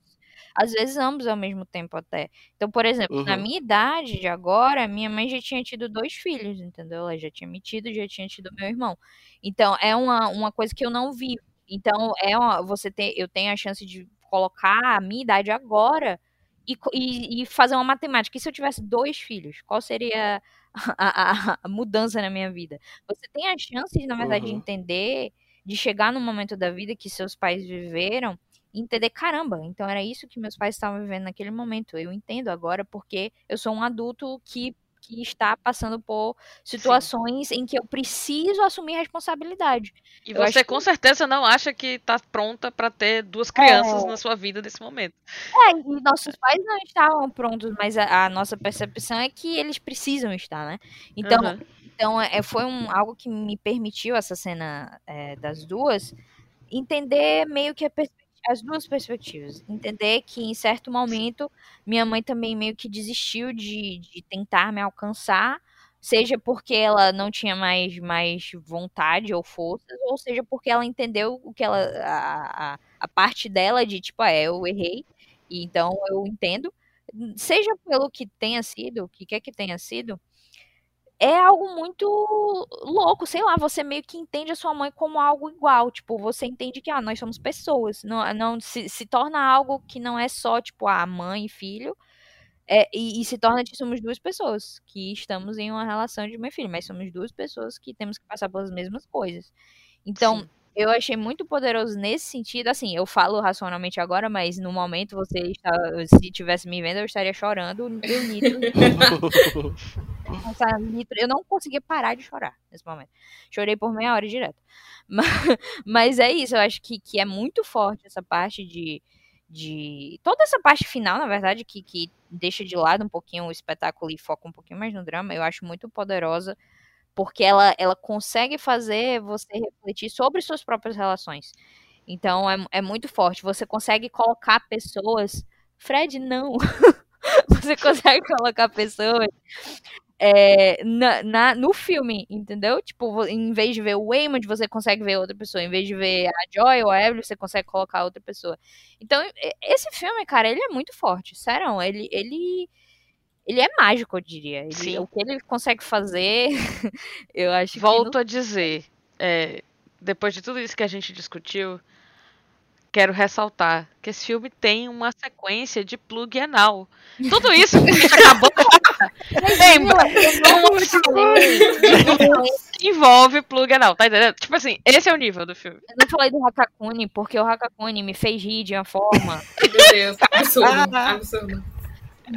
Às vezes ambos ao mesmo tempo até. Então, por exemplo, na Uhum. minha idade de agora, minha mãe já tinha tido dois filhos, entendeu? Ela já tinha me tido, já tinha tido meu irmão. Então, é uma, uma coisa que eu não vi. Então, é uma, você tem, eu tenho a chance de colocar a minha idade agora e, e, e fazer uma matemática. E se eu tivesse dois filhos, qual seria a, a- a mudança na minha vida? Você tem a chance, de, na verdade, de Uhum. entender, de chegar num momento da vida que seus pais viveram e entender, caramba, então era isso que meus pais estavam vivendo naquele momento. Eu entendo agora porque eu sou um adulto que, que está passando por situações em que eu preciso assumir responsabilidade. E Eu você com certeza não acha que tá pronta pra ter duas crianças É. na sua vida nesse momento. É, e nossos pais não estavam prontos, mas a, a nossa percepção é que eles precisam estar, né? Então, Aham. Então, é, foi um, algo que me permitiu, essa cena é, das duas, entender meio que a perspe- as duas perspectivas. Entender que, em certo momento, minha mãe também meio que desistiu de, de tentar me alcançar, seja porque ela não tinha mais, mais vontade ou forças, ou seja porque ela entendeu o que ela. a, a, a parte dela de, tipo, ah, é, eu errei, então eu entendo. Seja pelo que tenha sido, o que quer que tenha sido, é algo muito louco, sei lá, você meio que entende a sua mãe como algo igual, tipo, você entende que, ah, nós somos pessoas, não, não se, se torna algo que não é só, tipo, a mãe e filho, é, e, e se torna que somos duas pessoas, que estamos em uma relação de mãe e filho, mas somos duas pessoas que temos que passar pelas mesmas coisas. Então, Sim. Eu achei muito poderoso nesse sentido, assim, eu falo racionalmente agora, mas no momento você está, se tivesse me vendo, eu estaria chorando, eu nitro, Eu não conseguia parar de chorar nesse momento. Chorei por meia hora direto. Mas, mas é isso, eu acho que, que é muito forte essa parte de, de. Toda essa parte final, na verdade, que, que deixa de lado um pouquinho o espetáculo e foca um pouquinho mais no drama, eu acho muito poderosa, porque ela, ela consegue fazer você refletir sobre suas próprias relações. Então é, é muito forte. Você consegue colocar pessoas. Fred, não! você consegue colocar pessoas é, na, na- no filme, entendeu? Tipo, em vez de ver o Waymond, você consegue ver outra pessoa. Em vez de ver a Joy ou a Evelyn, você consegue colocar outra pessoa. Então, esse filme, cara, ele é muito forte. Sério, ele, ele, ele é mágico, eu diria. Ele- Sim. o que ele consegue fazer, eu acho que. Volto a dizer, é, depois de tudo isso que a gente discutiu, quero ressaltar que esse filme tem uma sequência de plug anal. Tudo isso que a gente acabou de falar, lembra? que envolve plug anal, tá entendendo? Tipo assim, esse é o nível do filme. Eu não falei do Hakakuni, porque o Hakakuni me fez rir de uma forma. Meu Deus, absurdo, Ah. absurdo.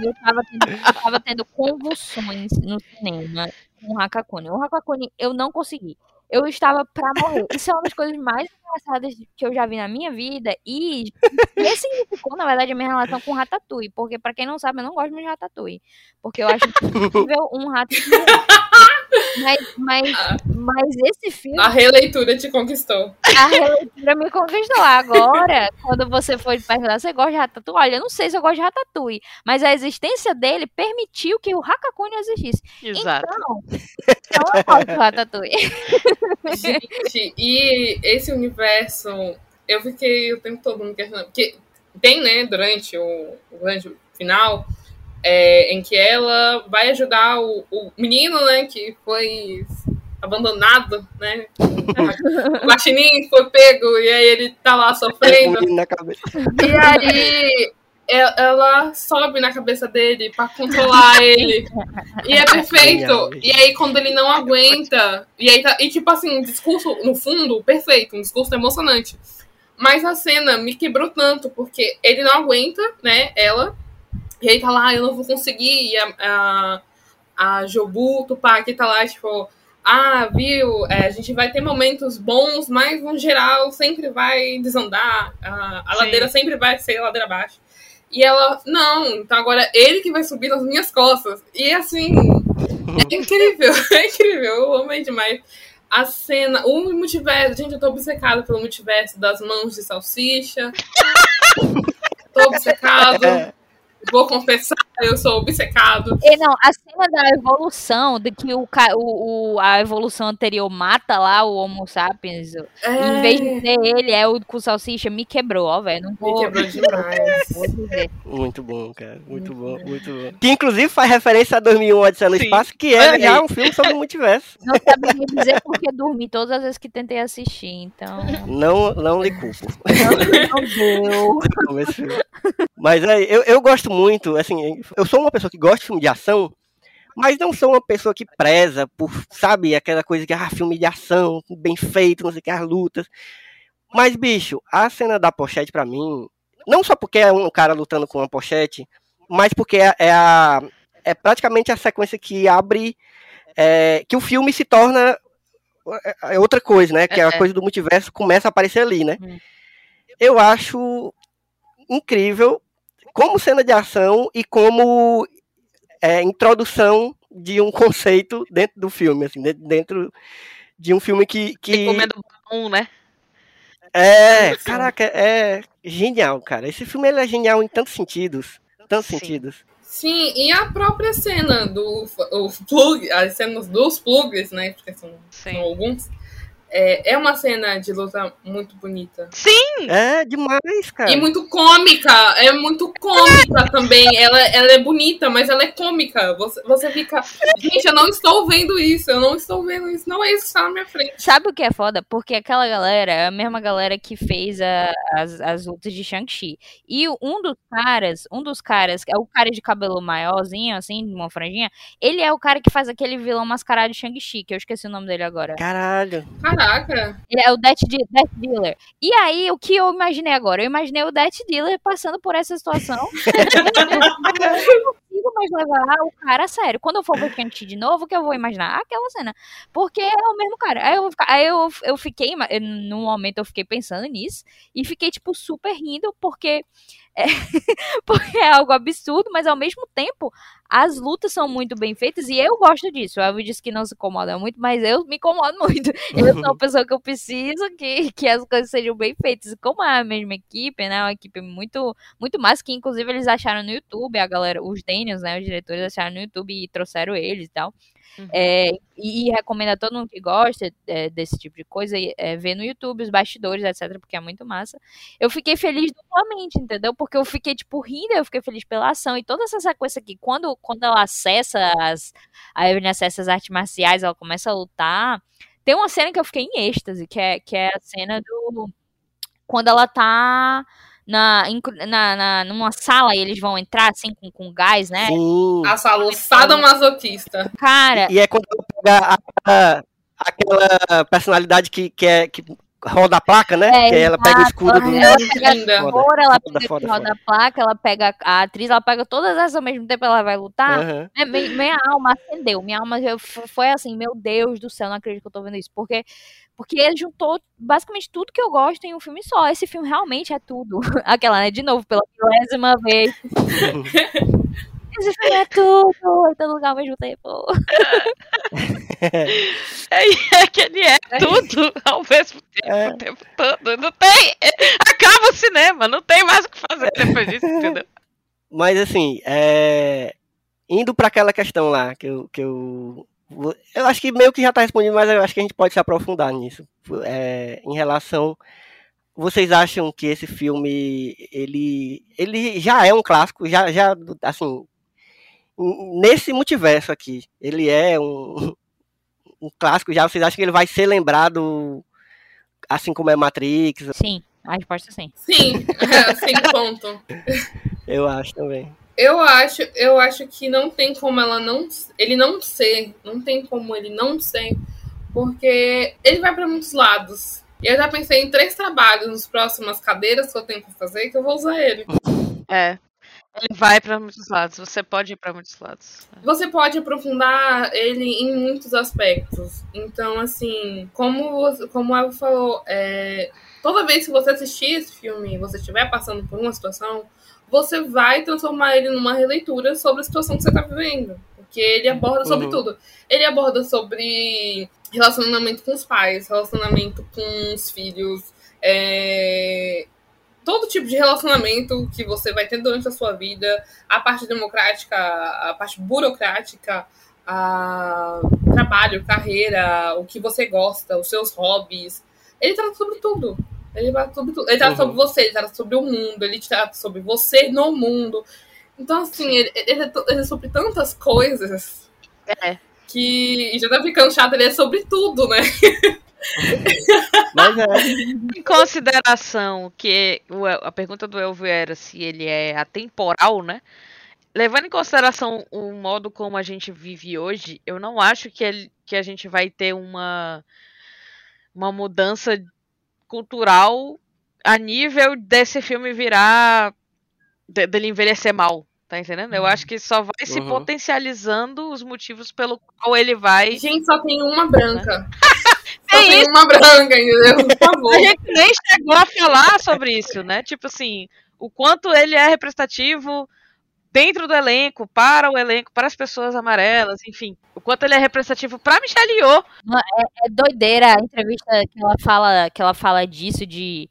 Eu tava tendo, tava tendo convulsões no cinema com o Hakakuni. O Hakakuni, eu não consegui. Eu estava pra morrer. Isso é uma das coisas mais engraçadas que eu já vi na minha vida. E ressignificou, na verdade, a minha relação com Ratatouille. Porque, pra quem não sabe, eu não gosto de Ratatouille. Porque eu acho incrível um rato. Mas, mas, mas esse filme, A releitura te conquistou. a releitura me conquistou. Agora, quando você for perguntar, você gosta de Ratatouille? Olha, eu não sei se eu gosto de Ratatouille, mas a existência dele permitiu que o Hakakuni existisse. Exato. Então, então eu gosto do Ratatouille. Gente, e esse universo, eu fiquei o tempo todo me questionando. Porque tem, né, durante o, o grande final, é, em que ela vai ajudar o, o menino, né, que foi abandonado, né? O guaxinim foi pego e aí ele tá lá sofrendo. Um na cabeça. E aí e- ela sobe na cabeça dele pra controlar ele. E é perfeito. E aí, quando ele não aguenta. E aí tá, E tipo assim, um discurso, no fundo, perfeito, um discurso emocionante. Mas a cena me quebrou tanto, porque ele não aguenta, né, ela. E aí tá lá, eu não vou conseguir. E a, a, a Jobu Tupac tá lá, tipo, ah, viu, é, a gente vai ter momentos bons, mas no geral sempre vai desandar, a, a ladeira sempre vai ser ladeira abaixo. E ela, não, então agora ele que vai subir nas minhas costas. E assim, é incrível, é incrível, eu amei demais. A cena, o multiverso, gente, eu tô obcecada pelo multiverso das mãos de salsicha. tô obcecado. Vou confessar, eu sou obcecado. E não, a cena da evolução, de que o, ca- o, o- a evolução anterior mata lá o Homo sapiens, em vez de ser ele, é o com salsicha, me quebrou, ó, velho. Não Me vou, quebrou demais. Muito bom, cara. Muito bom, muito bom. Que inclusive faz referência a 2001 Odisseia no Sim. Espaço, que é já um filme sobre o multiverso. Não saberia dizer porque dormi todas as vezes que tentei assistir, então. Não, não lhe culpo. Não deu. Esse filme. Mas é, eu, eu gosto muito, assim, eu sou uma pessoa que gosta de filme de ação, mas não sou uma pessoa que preza por, sabe, aquela coisa que, ah, filme de ação, bem feito, não sei o que, as lutas. Mas, bicho, a cena da pochete pra mim, não só porque é um cara lutando com uma pochete, mas porque é, é a, é praticamente a sequência que abre, é, que o filme se torna é outra coisa, né? Que é a É, é. coisa do multiverso começa a aparecer ali, né? Hum. Eu acho incrível como cena de ação e como é, introdução de um conceito dentro do filme, assim, de- dentro de um filme que, que Comendo bom, né? é, caraca, é genial, cara. Esse filme ele é genial em tantos sentidos, tantos Sim. sentidos. Sim, e a própria cena do o plug, as cenas dos plugs, né? Porque são, são alguns. É, é uma cena de luta muito bonita. É demais, cara. E muito cômica. É muito cômica também. Ela, ela é bonita, mas ela é cômica. Você, você fica. Gente, eu não estou vendo isso. Eu não estou vendo isso. Não é isso que está na minha frente. Sabe o que é foda? Porque aquela galera é a mesma galera que fez a- as, as lutas de Shang-Chi. E um dos caras, um dos caras, é o cara de cabelo maiorzinho, assim, de uma franjinha, ele é o cara que faz aquele vilão mascarado de Shang-Chi, que eu esqueci o nome dele agora. Caralho. Caraca. Ele é o Death, De- Death Dealer. E aí, o que eu imaginei agora? Eu imaginei o Death Dealer passando por essa situação. eu não consigo mais levar o cara a sério. Quando eu for ver Shang-Chi de novo, o que eu vou imaginar? Aquela cena. Porque é o mesmo cara. Aí eu, aí eu, eu fiquei, num momento eu fiquei pensando nisso. E fiquei, tipo, super rindo, porque é, porque é algo absurdo, mas ao mesmo tempo as lutas são muito bem feitas e eu gosto disso. Elvio disse que não se incomoda muito, mas eu me incomodo muito. Eu sou uma pessoa que eu preciso que, que as coisas sejam bem feitas. E Como é a mesma equipe, né? Uma equipe muito, muito massa, que inclusive eles acharam no YouTube, a galera, os Daniels, né? Os diretores acharam no YouTube e trouxeram eles e tal. Uhum. É, e, e recomendo a todo mundo que gosta é, desse tipo de coisa é, ver no YouTube os bastidores, etc, porque é muito massa. Eu fiquei feliz duplamente, entendeu? Porque eu fiquei, tipo, rindo, eu fiquei feliz pela ação. E toda essa sequência aqui, quando, quando ela acessa as. A Evelyn acessa as artes marciais, ela começa a lutar. Tem uma cena que eu fiquei em êxtase, que é, que é a cena do. Quando ela tá. Na, na, na, numa sala e eles vão entrar assim com, com gás, né? Sim. A saloçada masoquista. Cara, E é quando ela pega a- a- aquela personalidade que, que, é, que roda a placa, né? É, que ela pega o escudo do. ela pega a cor, ela Foda, pega foda, a roda a placa, ela pega a atriz, ela pega todas essas ao mesmo tempo, ela vai lutar. Aham. É, mi- minha alma acendeu, minha alma foi assim, meu Deus do céu, não acredito que eu tô vendo isso, porque porque ele juntou basicamente tudo que eu gosto em um filme só. Esse filme realmente é tudo. Aquela, né? De novo, pela milésima vez. Esse filme é tudo, em todo lugar ao mesmo tempo. É, é que ele é tudo ao mesmo tempo, É. o tempo todo. Não tem. Acaba o cinema, não tem mais o que fazer depois disso, entendeu? Mas assim, é, indo para aquela questão lá, que eu, que eu. Eu acho que meio que já está respondido, mas eu acho que a gente pode se aprofundar nisso. É, em relação. Vocês acham que esse filme ele, ele já é um clássico, já, já assim, nesse multiverso aqui, ele é um, um clássico já, vocês acham que ele vai ser lembrado assim como é Matrix? Sim, a resposta é sim. Sim, sem ponto. Eu acho também. Eu acho, eu acho que não tem como ela não, ele não ser, não tem como ele não ser, porque ele vai para muitos lados. E eu já pensei em três trabalhos nas próximas cadeiras que eu tenho pra fazer que eu vou usar ele. É. Ele vai pra muitos lados. Você pode ir pra muitos lados. Você pode aprofundar ele em muitos aspectos. Então, assim, como, como a Eva falou, é, toda vez que você assistir esse filme você estiver passando por uma situação, você vai transformar ele numa releitura sobre a situação que você está vivendo. Porque ele aborda sobre Uhum. tudo. Ele aborda sobre relacionamento com os pais, relacionamento com os filhos, é, todo tipo de relacionamento que você vai ter durante a sua vida, a parte democrática, a parte burocrática, a trabalho, carreira, o que você gosta, os seus hobbies. Ele trata sobre tudo. Ele trata sobre tudo. Ele trata Uhum. sobre você, ele trata sobre o mundo, ele trata sobre você no mundo. Então, assim, ele, ele é, ele é sobre tantas coisas É. que já tá ficando chato, ele é sobre tudo, né? Mas é. Em consideração que a pergunta do Elvio era se ele é atemporal, né? Levando em consideração o modo como a gente vive hoje, eu não acho que, ele- que a gente vai ter uma, uma mudança cultural a nível desse filme virar. de- dele envelhecer mal. Tá entendendo? Eu acho que só vai se Uhum. potencializando os motivos pelo qual ele vai. Gente, só tem uma branca. É Só tem uma branca, entendeu? Por favor. A gente nem chegou a falar sobre isso, né? Tipo assim, o quanto ele é representativo dentro do elenco, para o elenco, para as pessoas amarelas, enfim. O quanto ele é representativo para Michelle Yeoh. É doideira a entrevista que ela fala, que ela fala disso de,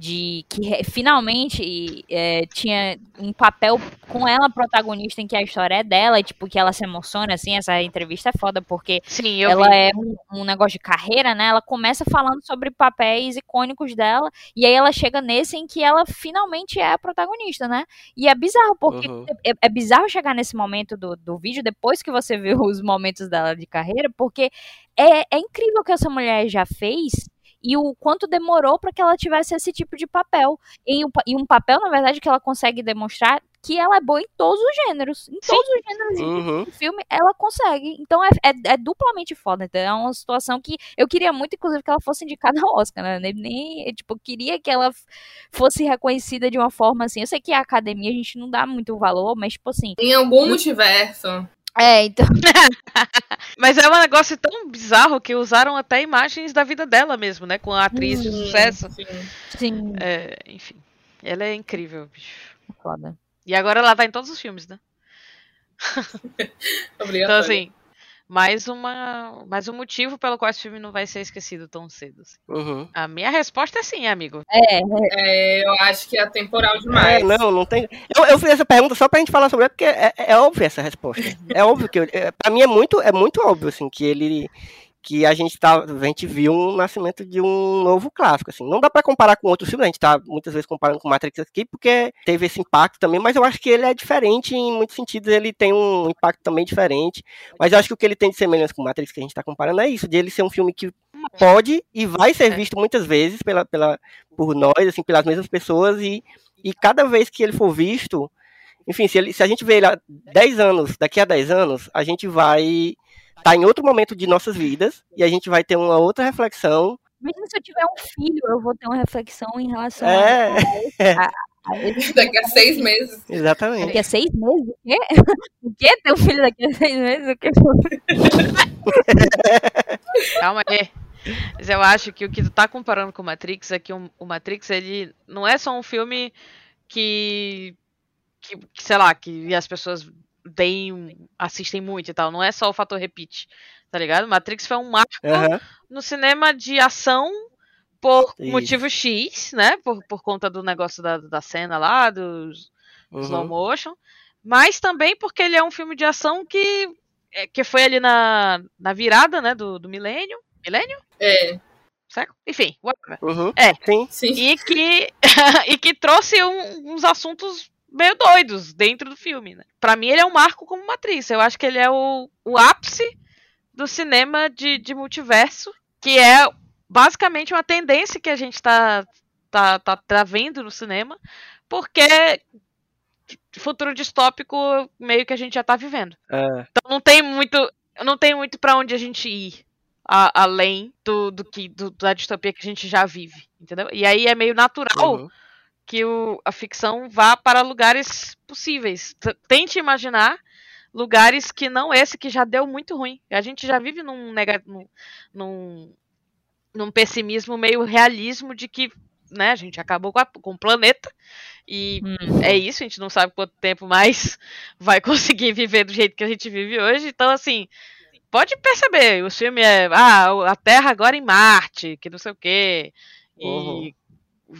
de que re- finalmente é, tinha um papel com ela protagonista em que a história é dela, e tipo, que ela se emociona, assim, essa entrevista é foda, porque Sim, ela vi. é um, um negócio de carreira, né? Ela começa falando sobre papéis icônicos dela, e aí ela chega nesse em que ela finalmente é a protagonista, né? E é bizarro, porque Uhum. é, é bizarro chegar nesse momento do, do vídeo, depois que você viu os momentos dela de carreira, porque é, é incrível o que essa mulher já fez. E o quanto demorou para que ela tivesse esse tipo de papel. Em um, em um papel, na verdade, que ela consegue demonstrar que ela é boa em todos os gêneros. Em todos os gêneros de Uhum. do filme, ela consegue. Então é, é, é duplamente foda. Então é uma situação que eu queria muito, inclusive, que ela fosse indicada ao Oscar, né? Nem, tipo, eu queria que ela fosse reconhecida de uma forma assim. Eu sei que a academia a gente não dá muito valor, mas, tipo assim. Em algum multiverso. É, então. Mas é um negócio tão bizarro que usaram até imagens da vida dela mesmo, né? Com a atriz de sucesso. sim. Sim, É, enfim. Ela é incrível, bicho. foda. E agora ela tá em todos os filmes, né? Então, Obrigada. assim, mais, uma, mais um motivo pelo qual esse filme não vai ser esquecido tão cedo. assim. Uhum. A minha resposta é sim, amigo. É, É, eu acho que é temporal É, demais. não, não tem. Eu, eu fiz essa pergunta só pra gente falar sobre ela, porque é, é óbvio essa resposta. É óbvio que. eu- É, pra mim é muito, é muito óbvio, assim, que ele. Que a gente, tá, a gente viu um nascimento de um novo clássico, assim. Não dá pra comparar com outros filmes, a gente tá muitas vezes comparando com Matrix aqui, porque teve esse impacto também, mas eu acho que ele é diferente em muitos sentidos, ele tem um impacto também diferente. Mas eu acho que o que ele tem de semelhança com Matrix que a gente tá comparando é isso, de ele ser um filme que pode e vai ser É. visto muitas vezes pela, pela, por nós, assim, pelas mesmas pessoas, e, e cada vez que ele for visto, enfim, se, ele, se a gente vê ele há 10 anos, daqui a 10 anos, a gente vai estar em outro momento de nossas vidas, e a gente vai ter uma outra reflexão. Imagina se eu tiver um filho, eu vou ter uma reflexão em relação É, a, a ele. Daqui a seis meses. exatamente. Daqui a seis meses? O quê? O quê? Ter um filho daqui a seis meses? O quê? Calma aí. Mas eu acho que o que tu tá comparando com o Matrix é que o, o Matrix, ele não é só um filme que, que, que, sei lá, que as pessoas deem, assistem muito e tal. Não é só o fator repeat, tá ligado? Matrix foi um marco Aham, no cinema de ação por Isso. motivo X, né? Por, por conta do negócio da, da cena lá, dos slow uhum, motion. Mas também porque ele é um filme de ação que, é, que foi ali na, na virada, né? Do, do milênio. Milênio? É, Certo? Enfim, whatever. uhum. É. Sim, sim. E que, e que trouxe um- uns assuntos meio doidos dentro do filme, né? Pra mim, ele é um marco como Matrix. Eu acho que ele é o, o ápice do cinema de, de multiverso, que é basicamente uma tendência que a gente tá, tá, tá, tá vendo no cinema, porque futuro distópico meio que a gente já tá vivendo. é, Então não tem muito, não tem muito para onde a gente ir a- além do, do que do- da distopia que a gente já vive, entendeu? E aí é meio natural uhum. Que o, a ficção vá para lugares possíveis. T- Tente imaginar lugares que não esse que já deu muito ruim. A gente já vive num, nega, num, num, num pessimismo meio realismo de que né, a gente acabou com, a- com o planeta e Hum. é isso, a gente não sabe quanto tempo mais vai conseguir viver do jeito que a gente vive hoje. Então, assim, pode perceber, o filme é ah, a Terra agora em Marte, que não sei o quê. E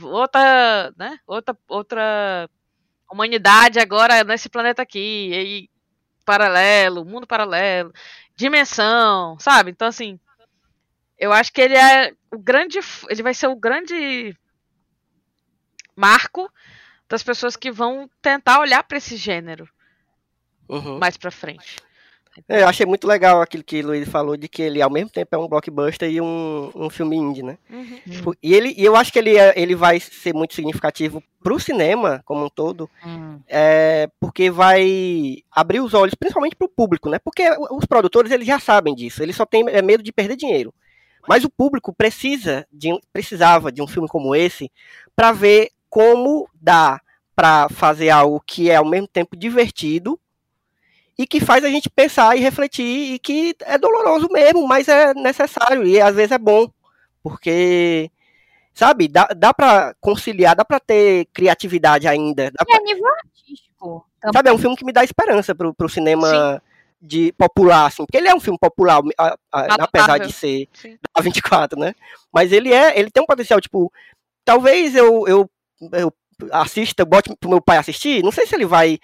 outra, né? Outra, outra humanidade agora nesse planeta aqui. E paralelo, mundo paralelo, dimensão, sabe? Então, assim, eu acho que ele é o grande. Ele vai ser o grande marco das pessoas que vão tentar olhar pra esse gênero Uhum. mais pra frente. É, Eu achei muito legal aquilo que o Luiz falou, de que ele ao mesmo tempo é um blockbuster e um, um filme indie, né? Uhum. Tipo, E, ele, e eu acho que ele, ele vai ser muito significativo pro cinema como um todo, Hum. é, porque vai abrir os olhos, principalmente pro público, né? Porque os produtores eles já sabem disso, eles só têm é, medo de perder dinheiro. Mas o público precisa de, precisava de um filme como esse para ver como dá para fazer algo que é ao mesmo tempo divertido e que faz a gente pensar e refletir e que é doloroso mesmo, mas é necessário e às vezes é bom, porque sabe, dá, dá para conciliar, dá para ter criatividade ainda, dá a nível artístico. também. Sabe, é um filme que me dá esperança pro, pro cinema de popular, assim, porque ele é um filme popular, a- a- apesar de ser Sim. da 24, né? Mas ele é, ele tem um potencial, tipo, talvez eu, eu, eu assista, bote pro meu pai assistir, não sei se ele vai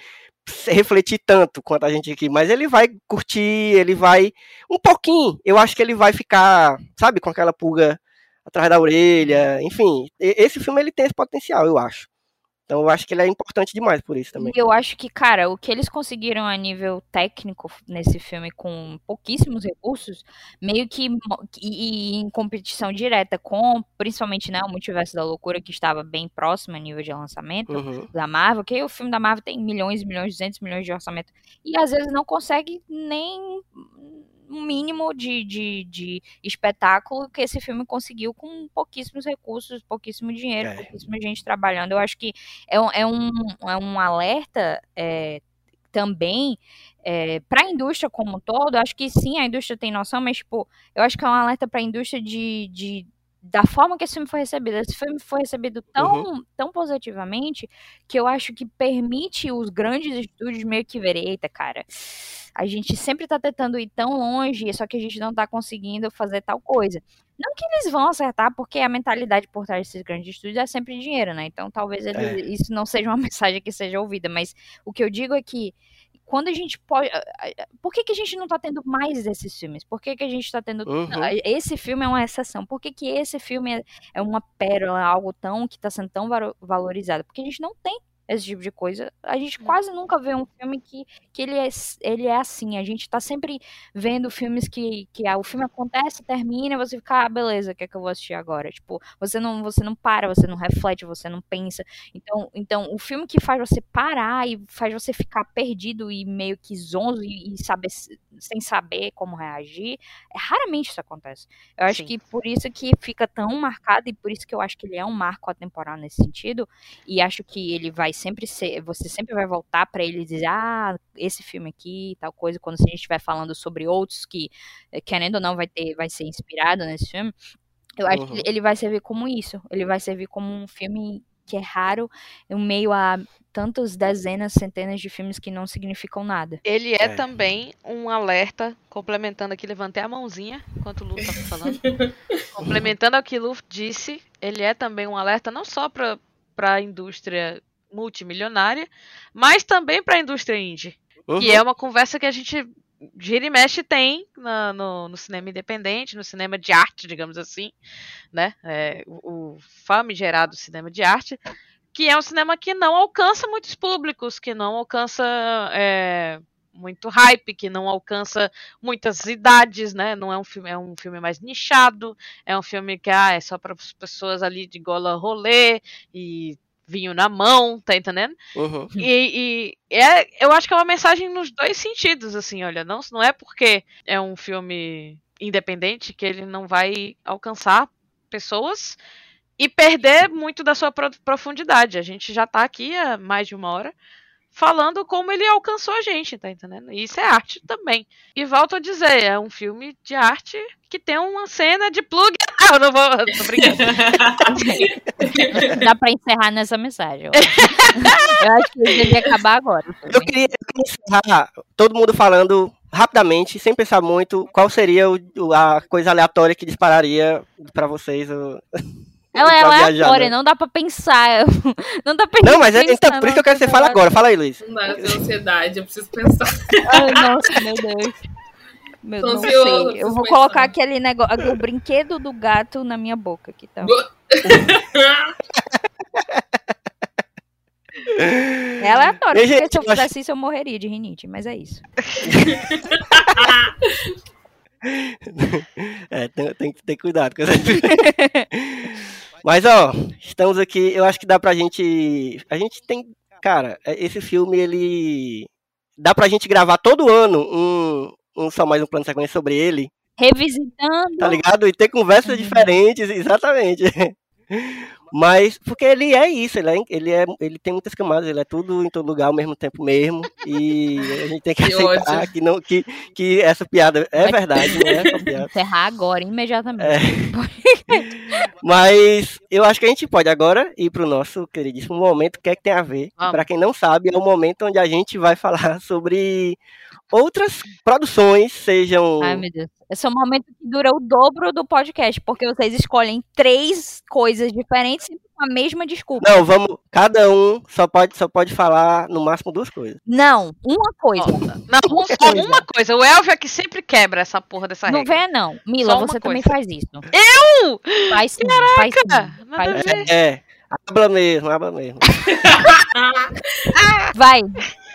refletir tanto quanto a gente aqui, mas ele vai curtir, ele vai um pouquinho, eu acho que ele vai ficar, sabe, com aquela pulga atrás da orelha, enfim, esse filme ele tem esse potencial, eu acho. Então eu acho que ele é importante demais por isso também. E eu acho que, cara, o que eles conseguiram a nível técnico nesse filme com pouquíssimos recursos, meio que e, e em competição direta com, principalmente, né, o Multiverso da Loucura, que estava bem próximo a nível de lançamento Uhum. da Marvel, que o filme da Marvel tem milhões, milhões, 200 milhões de orçamento, e às vezes não consegue nem um mínimo de, de, de espetáculo que esse filme conseguiu com pouquíssimos recursos, pouquíssimo dinheiro, É. pouquíssima gente trabalhando. Eu acho que é, um- é, um, é um alerta é, também para a indústria como um todo. Eu acho que sim, a indústria tem noção, mas tipo, eu acho que é um alerta para a indústria de, de da forma que esse filme foi recebido. Esse filme foi recebido tão, tão positivamente que eu acho que permite os grandes estúdios meio que verem, eita, cara, a gente sempre tá tentando ir tão longe, só que a gente não tá conseguindo fazer tal coisa. Não que eles vão acertar, porque a mentalidade por trás desses grandes estúdios é sempre dinheiro, né? Então talvez eles- É. isso não seja uma mensagem que seja ouvida, mas o que eu digo é que quando a gente pode. Por que, que a gente não tá tendo mais desses filmes? Por que, que a gente tá tendo. Uhum. Esse filme é uma exceção. Por que, que esse filme é, é uma pérola, algo tão que tá sendo tão valorizado? Porque a gente não tem esse tipo de coisa. A gente quase nunca vê um filme que, que ele, é, ele é assim. A gente tá sempre vendo filmes que, que ah, o filme acontece, termina, e você fica, ah, beleza, o que é que eu vou assistir agora? Tipo, você não, você não para, você não reflete, você não pensa. Então, então, o filme que faz você parar e faz você ficar perdido e meio que zonzo e, e saber, sem saber como reagir, é, raramente isso acontece. Eu acho Sim. que por isso que fica tão marcado e por isso que eu acho que ele é um marco atemporal nesse sentido. E acho que ele vai sempre ser, você sempre vai voltar pra ele e dizer, ah, esse filme aqui, tal coisa, quando a gente estiver falando sobre outros que, eh, querendo ou não, vai ter, vai ser inspirado nesse filme. Eu acho Uhum. que ele vai servir como isso. Ele vai servir como um filme que é raro, em meio a tantas dezenas, centenas de filmes que não significam nada. Ele é, É. também um alerta, complementando aqui, levantei a mãozinha enquanto o Lu estava falando. complementando ao que o Lu disse, ele é também um alerta não só para a indústria multimilionária, mas também para a indústria indie. Uhum. Que é uma conversa que a gente gira e mexe tem na- no, no cinema independente, no cinema de arte, digamos assim, né? É, o, o famigerado cinema de arte, que é um cinema que não alcança muitos públicos, que não alcança é, muito hype, que não alcança muitas idades, né? Não é um filme, é um filme mais nichado, é um filme que ah, é só para as pessoas ali de gola rolê e vinho na mão, tá entendendo? Uhum. E, e é, eu acho que é uma mensagem nos dois sentidos, assim, olha, não, não é porque é um filme independente que ele não vai alcançar pessoas e perder muito da sua pro- profundidade. A gente já tá aqui há mais de uma hora falando como ele alcançou a gente, tá entendendo? E Isso é arte também. E volto a dizer, é um filme de arte que tem uma cena de plug. Eu não vou. Tô brincando. Dá pra encerrar nessa mensagem. Eu acho, eu acho que devia acabar agora. Eu queria, eu queria encerrar todo mundo falando rapidamente, sem pensar muito, qual seria o- a coisa aleatória que dispararia pra vocês. o- Ela é aleatória, né? não dá pra pensar. Não dá pra Não, mas é, pensar então, por isso que eu quero que você fale agora. Fala aí, Luiz. Não dá, eu tenho ansiedade, eu preciso pensar. Ai, nossa, meu Deus. Meu, Tô não ansiosa, sei. Eu vou pensar. colocar aquele negócio, o brinquedo do gato na minha boca aqui, tá? É aleatório, porque gente, se eu fizesse isso eu morreria de rinite, mas é isso. É, tem, tem que ter cuidado com essa... Mas, ó, estamos aqui. Eu acho que dá pra gente. A gente tem. Cara, é- esse filme, ele. Dá pra gente gravar todo ano um, um só mais um plano de sequência sobre ele, Revisitando. tá ligado? E ter conversas Uhum. diferentes, exatamente. Mas, porque ele é isso, ele, é, ele, é, ele tem muitas camadas, ele é tudo em todo lugar ao mesmo tempo mesmo. E a gente tem que Que aceitar ódio. que, não, que, que essa piada é verdade, não é só piada. Encerrar agora, imediatamente. É. Mas eu acho que a gente pode agora ir pro nosso queridíssimo momento, o que é que tem a ver. Para quem não sabe, é o momento onde a gente vai falar sobre outras produções, sejam. Ai, meu Deus. Esse é um momento que dura o dobro do podcast, porque vocês escolhem três coisas diferentes sempre com a mesma desculpa. Não, vamos. Cada um só pode, só pode falar no máximo duas coisas. Não, uma coisa. Ó, Não, Uma só coisa. uma coisa. O Elvio é que sempre quebra essa porra dessa Não regra. não. Mila, Só uma você também coisa. faz isso. Eu? Faz sim, faz sim. Faz sim. ver. É, habla mesmo, habla mesmo. Vai.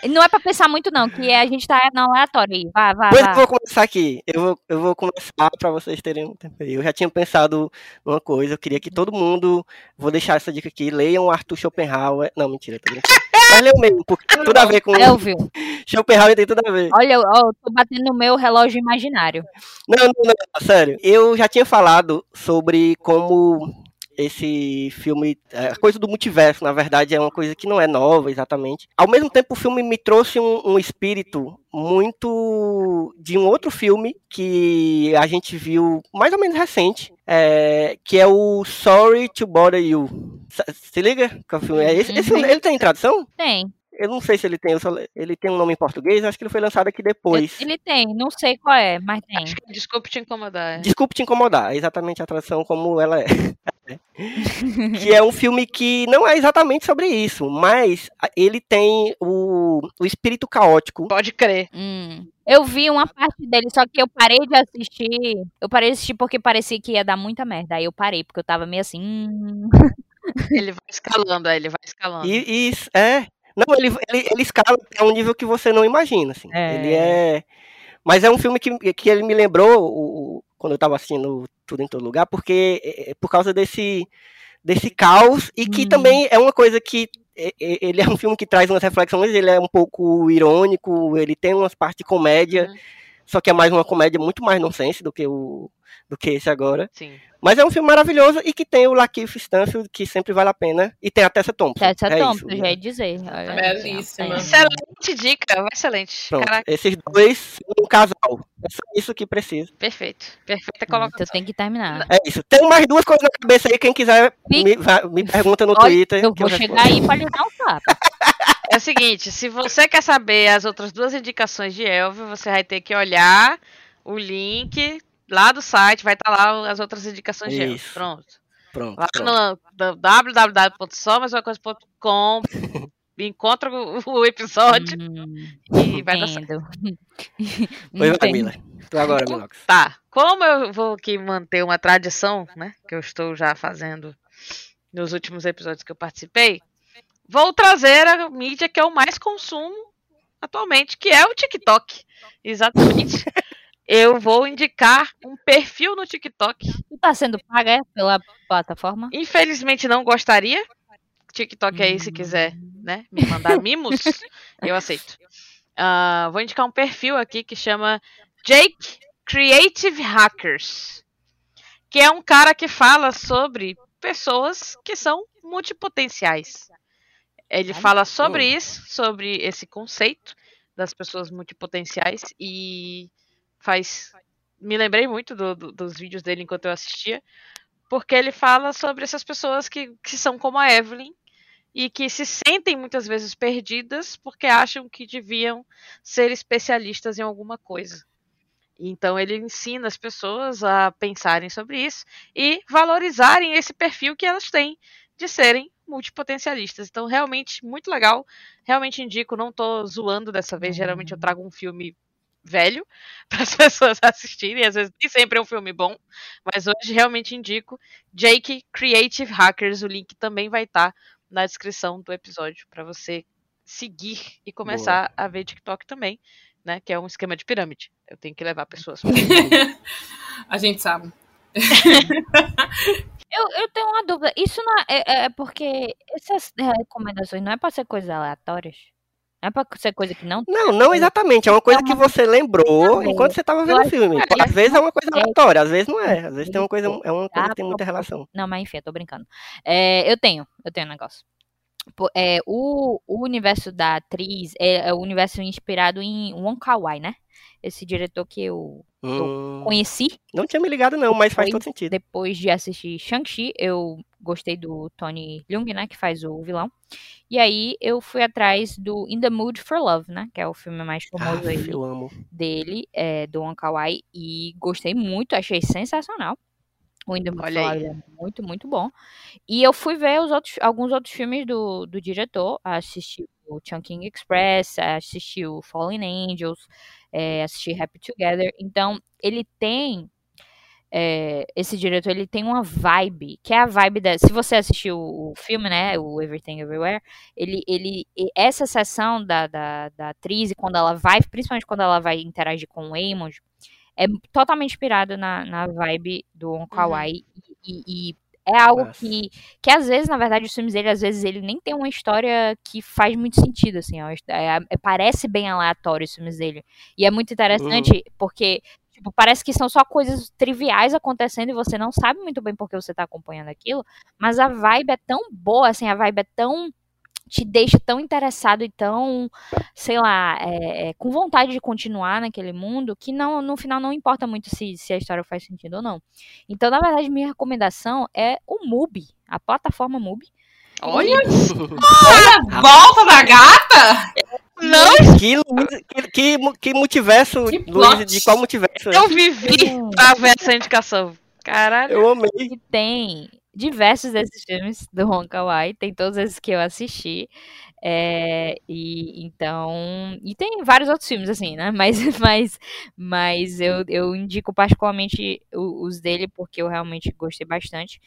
Não é pra pensar muito, não, que a gente tá na aleatória aí. Vai, Pois eu vai. vou começar aqui. Eu vou, eu vou começar para vocês terem um tempo aí. Eu já tinha pensado numa coisa. Eu queria que todo mundo. Vou deixar essa dica aqui. Leiam Arthur Schopenhauer. Não, mentira, tô brincando. Mas leiam mesmo, porque tem tudo a ver com. Elvio, Schopenhauer tem tudo a ver. olha, ó, eu tô batendo no meu relógio imaginário. Não, não, não, sério. Eu já tinha falado sobre como esse filme, é, a coisa do multiverso, na verdade, é uma coisa que não é nova exatamente. Ao mesmo tempo, o filme me trouxe um, um espírito muito de um outro filme que a gente viu mais ou menos recente, é, que é o Sorry to Bother You. Se, liga? Que filme é esse? esse filme, ele tem tradução? Tem. Eu não sei se ele tem, só- ele tem um nome em português, acho que ele foi lançado aqui depois. Ele tem, não sei qual é, mas tem. Acho que- Desculpe te incomodar. é. Desculpe te incomodar, é exatamente a tradução como ela é. que é um filme que não é exatamente sobre isso, mas ele tem o, o espírito caótico. Pode crer. Hum. Eu vi uma parte dele, só que eu parei de assistir. Eu parei de assistir porque parecia que ia dar muita merda. Aí eu parei, porque eu tava meio assim. hum. Ele vai escalando, aí ele vai escalando. E, e isso- é. Não, ele, ele, ele escala a um nível que você não imagina, assim. É. Ele é. Mas é um filme que, que ele me lembrou o- quando eu tava assistindo Tudo em Todo Lugar, porque é, é por causa desse, desse caos, e que Hum. também é uma coisa que. é, é, Ele é um filme que traz umas reflexões, ele é um pouco irônico, ele tem umas partes de comédia, Uhum. Só que é mais uma comédia muito mais nonsense do que o do que esse agora. Sim. Mas é um filme maravilhoso e que tem o Lakeith Stanfield, que sempre vale a pena, e tem a Tessa Thompson. Tessa é Thompson, isso, já ia dizer. Olha, Belíssima. Excelente dica, excelente. Pronto, Caraca, esses dois são um casal. É só isso que precisa. perfeito. Perfeita Então colocação. tem que terminar. É isso. Tem mais duas coisas na cabeça aí. Quem quiser, me, me pergunta no Olha, Twitter. Eu vou respondo. chegar aí pra lhe dar um tapa. É o seguinte, se você quer saber as outras duas indicações de Elvio, você vai ter que olhar o link lá do site, vai estar lá as outras indicações de Elvio. Isso. Pronto. Pronto. Lá pronto. no encontra o, o episódio Hum, e vai dar certo. entendo. Pois vai, Entendo. Mila. Tu agora, Milox. Tá, como eu vou aqui manter uma tradição, né, que eu estou já fazendo nos últimos episódios que eu participei, vou trazer a mídia que eu mais consumo atualmente, que é o TikTok. Exatamente. eu vou indicar um perfil no TikTok. Tu tá sendo paga é, pela plataforma? Infelizmente não gostaria. TikTok aí, se Hum. quiser, né, me mandar mimos, eu aceito. Ah, vou indicar um perfil aqui que chama Jake Creative Hackers, que é um cara que fala sobre pessoas que são multipotenciais. Ele fala sobre isso, sobre esse conceito das pessoas multipotenciais e faz. Me lembrei muito do- do- dos vídeos dele enquanto eu assistia, porque ele fala sobre essas pessoas que, que são como a Evelyn e que se sentem muitas vezes perdidas porque acham que deviam ser especialistas em alguma coisa. Então ele ensina as pessoas a pensarem sobre isso e valorizarem esse perfil que elas têm de serem multipotencialistas. Então realmente muito legal, realmente indico, não tô zoando dessa vez, geralmente eu trago um filme velho para as pessoas assistirem, às vezes nem sempre é um filme bom, mas hoje realmente indico Jake Creative Hackers, o link também vai estar na descrição do episódio para você seguir e começar a ver TikTok também, né? Que é um esquema de pirâmide. Eu tenho que levar pessoas. A gente sabe. Eu, eu tenho uma dúvida. Isso não é, é- é porque essas recomendações não é pra ser coisas aleatórias? Não é pra ser coisa que não. Não, não exatamente. É uma coisa que você lembrou enquanto você estava vendo o filme. que- Às vezes é uma coisa É. aleatória, às vezes não é. Às vezes tem uma coisa, é uma coisa que tem muita Ah, relação. Não, mas enfim, eu tô brincando. É, eu tenho, eu tenho um negócio. É, o, o universo da atriz é, é o universo inspirado em Wong Kar Wai, né? Esse diretor que eu Hum, conheci não tinha me ligado, não, mas faz todo sentido. depois de assistir Shang-Chi. Eu gostei do Tony Leung, né? Que faz o vilão. E aí eu fui atrás do In the Mood for Love, né? Que é o filme mais famoso aí Ah, eu amo. dele, é, do Wong Kar Wai, e gostei muito, achei sensacional. O In the Mood Olha for. Love é muito, muito bom. E eu fui ver os outros, alguns outros filmes do, do diretor, assisti o Chungking Express, assisti o Fallen Angels, é, assisti Happy Together. Então, ele tem é, esse diretor ele tem uma vibe, que é a vibe da. Se você assistiu o filme, né? O Everything Everywhere, ele. ele essa sessão da, da, da atriz, e quando ela vai, principalmente quando ela vai interagir com o Eamon, é totalmente inspirado na, na vibe do Kar Uhum. E- e é algo Nossa. que, que às vezes, na verdade, os filmes dele, às vezes, ele nem tem uma história que faz muito sentido, assim. ó. É- é- parece bem aleatório os filmes dele. E é muito interessante porque Tipo, parece que são só coisas triviais acontecendo e você não sabe muito bem por que você tá acompanhando aquilo, mas a vibe é tão boa, assim, a vibe é tão. Te deixa tão interessado e tão, sei lá, é, é, com vontade de continuar naquele mundo que não, no final não importa muito se, se a história faz sentido ou não. Então, na verdade, minha recomendação é o MUBI, a plataforma MUBI. Olha, Volta da gata? não, Que, que, que, mu- que multiverso, Que Luiz, de qual multiverso? é? eu vivi pra ver essa indicação. Caralho. Eu amei. E tem diversos desses filmes do Wong Kar Wai, tem todos esses que eu assisti. É, e então, e tem vários outros filmes assim, né? Mas, mas, mas eu, eu indico particularmente os dele porque eu realmente gostei bastante.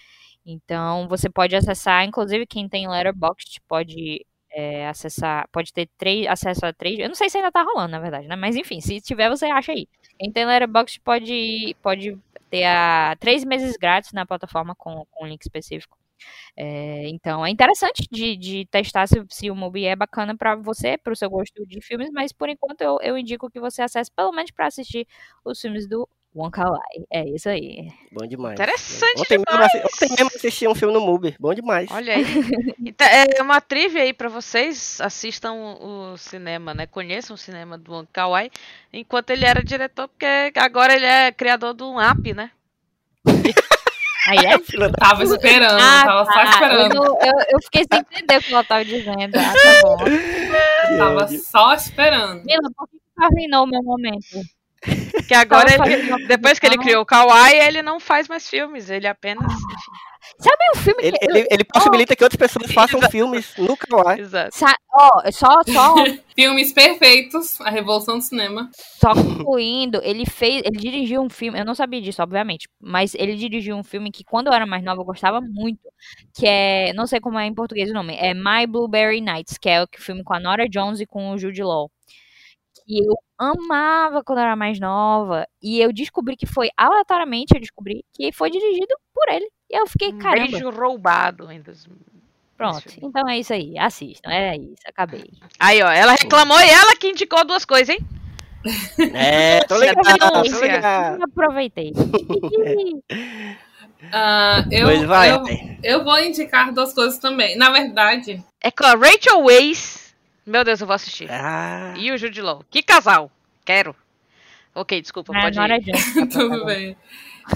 Então, você pode acessar, inclusive quem tem Letterboxd pode é, acessar, pode ter acesso a três. Eu não sei se ainda tá rolando, na verdade, né? Mas enfim, se tiver, você acha aí. Tem Letterboxd pode, pode ter a três meses grátis na plataforma com, com um link específico. É, então é interessante de, de testar se, se o Mubi é bacana pra você, pro seu gosto de filmes, mas por enquanto eu, eu indico que você acesse pelo menos pra assistir os filmes do Wong Kar Wai. É isso aí. Bom demais. Interessante Ontem mesmo, assi- ontem mesmo assisti um filme no Mubi. Bom demais. Olha aí. Então, é uma trivia aí pra vocês. Assistam o cinema, né? Conheçam o cinema do Wong Kar Wai enquanto ele era diretor, porque agora ele é criador do app, né? Aí é? Da- Tava esperando, Ah, tava só tá. Eu, esperando. não- eu, eu fiquei sem entender o que ela tava dizendo. Ah, tá bom. Tava só esperando. Mila, por que você arruinou o meu momento? Que agora ele, depois que ele criou o Kawaii, ele não faz mais filmes, ele apenas. Sabe um filme Ele, que. ele, ele possibilita que outras pessoas façam Exato. filmes no Kawaii. Exato. Sa- Ó, só, só, Filmes perfeitos, a revolução do cinema. só concluindo, ele fez. Ele dirigiu um filme. Eu não sabia disso, obviamente. Mas ele dirigiu um filme que, quando eu era mais nova, eu gostava muito. Que é. Não sei como é em português o nome. É My Blueberry Nights, que é o filme com a Nora Jones e com o Jude Law. Que eu amava quando eu era mais nova. E eu descobri que foi, aleatoriamente, eu descobri que foi dirigido por ele. E eu fiquei, Um caramba. beijo roubado ainda. Pronto. Então é isso aí. Assistam. É isso. Acabei. Aí, ó, ela reclamou e ela que indicou duas coisas, hein? É, tô ligado, tô ligado. Aproveitei. Ah, eu, Pois vai, eu, eu vou indicar duas coisas também. Na verdade, É com a Rachel Weisz. Meu Deus, eu vou assistir. Ah, E o Jude Law. Que casal. Quero. Ok, desculpa, Ah, pode ir. gente. tudo bem.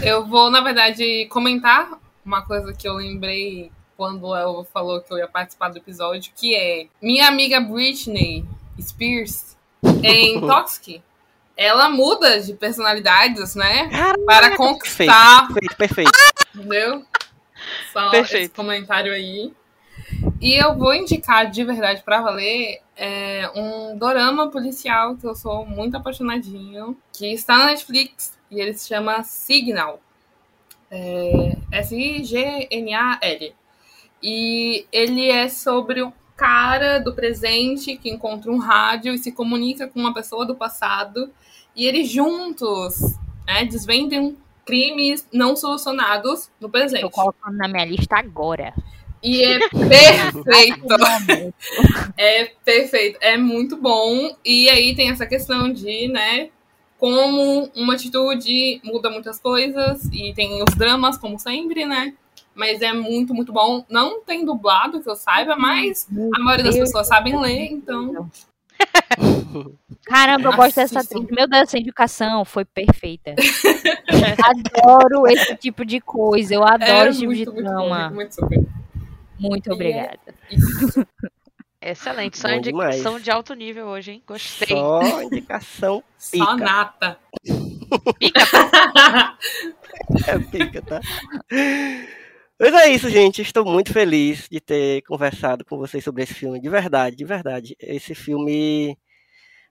Eu vou, na verdade, comentar uma coisa que eu lembrei quando Elvo falou que eu ia participar do episódio, que é minha amiga Britney Spears em Toxic. Ela muda de personalidades, né? Caraca, Para conquistar perfeito, perfeito. Entendeu? Só Perfeito. esse comentário aí. E eu vou indicar de verdade pra valer é, um dorama policial que eu sou muito apaixonadinho, que está na Netflix e ele se chama Signal. É, S-I-G-N-A-L. E ele é sobre um cara do presente que encontra um rádio e se comunica com uma pessoa do passado. E eles juntos né, desvendem crimes não solucionados no presente. Tô colocando na minha lista agora. E é perfeito. É perfeito. É muito bom. E aí tem essa questão de, né, como uma atitude muda muitas coisas. E tem os dramas, como sempre, né? Mas é muito, muito bom. Não tem dublado, que eu saiba, mas a maioria das pessoas sabem ler, então. Caramba, eu gosto dessa atriz. Meu Deus, essa indicação foi perfeita. adoro esse tipo de coisa. Eu adoro É esse tipo de muito, muito bom. Muito super. Muito é- obrigada. Excelente. Só Bom indicação de alto nível hoje, hein? Gostei. Só indicação Só Pica. nata. é pica, tá? Mas é isso, gente. Estou muito feliz de ter conversado com vocês sobre esse filme. De verdade, de verdade. Esse filme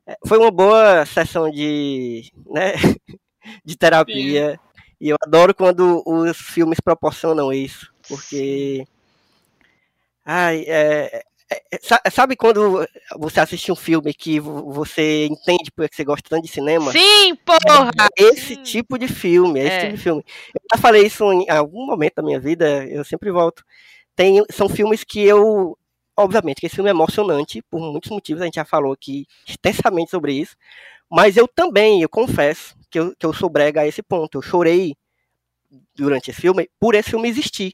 é, foi uma boa sessão de, né, de terapia. E eu adoro quando os filmes proporcionam isso. Porque. Ai, é, é, é, sa- sabe quando você assiste um filme que vo- você entende porque você gosta tanto de cinema? Sim, porra! esse Sim. tipo de filme, é esse É. tipo de filme. Eu já falei isso em algum momento da minha vida, eu sempre volto. Tem, são filmes que eu, obviamente, que esse filme é emocionante, por muitos motivos, a gente já falou aqui extensamente sobre isso, mas eu também, eu confesso, que eu, que eu sou brega a esse ponto. Eu chorei durante esse filme por esse filme existir.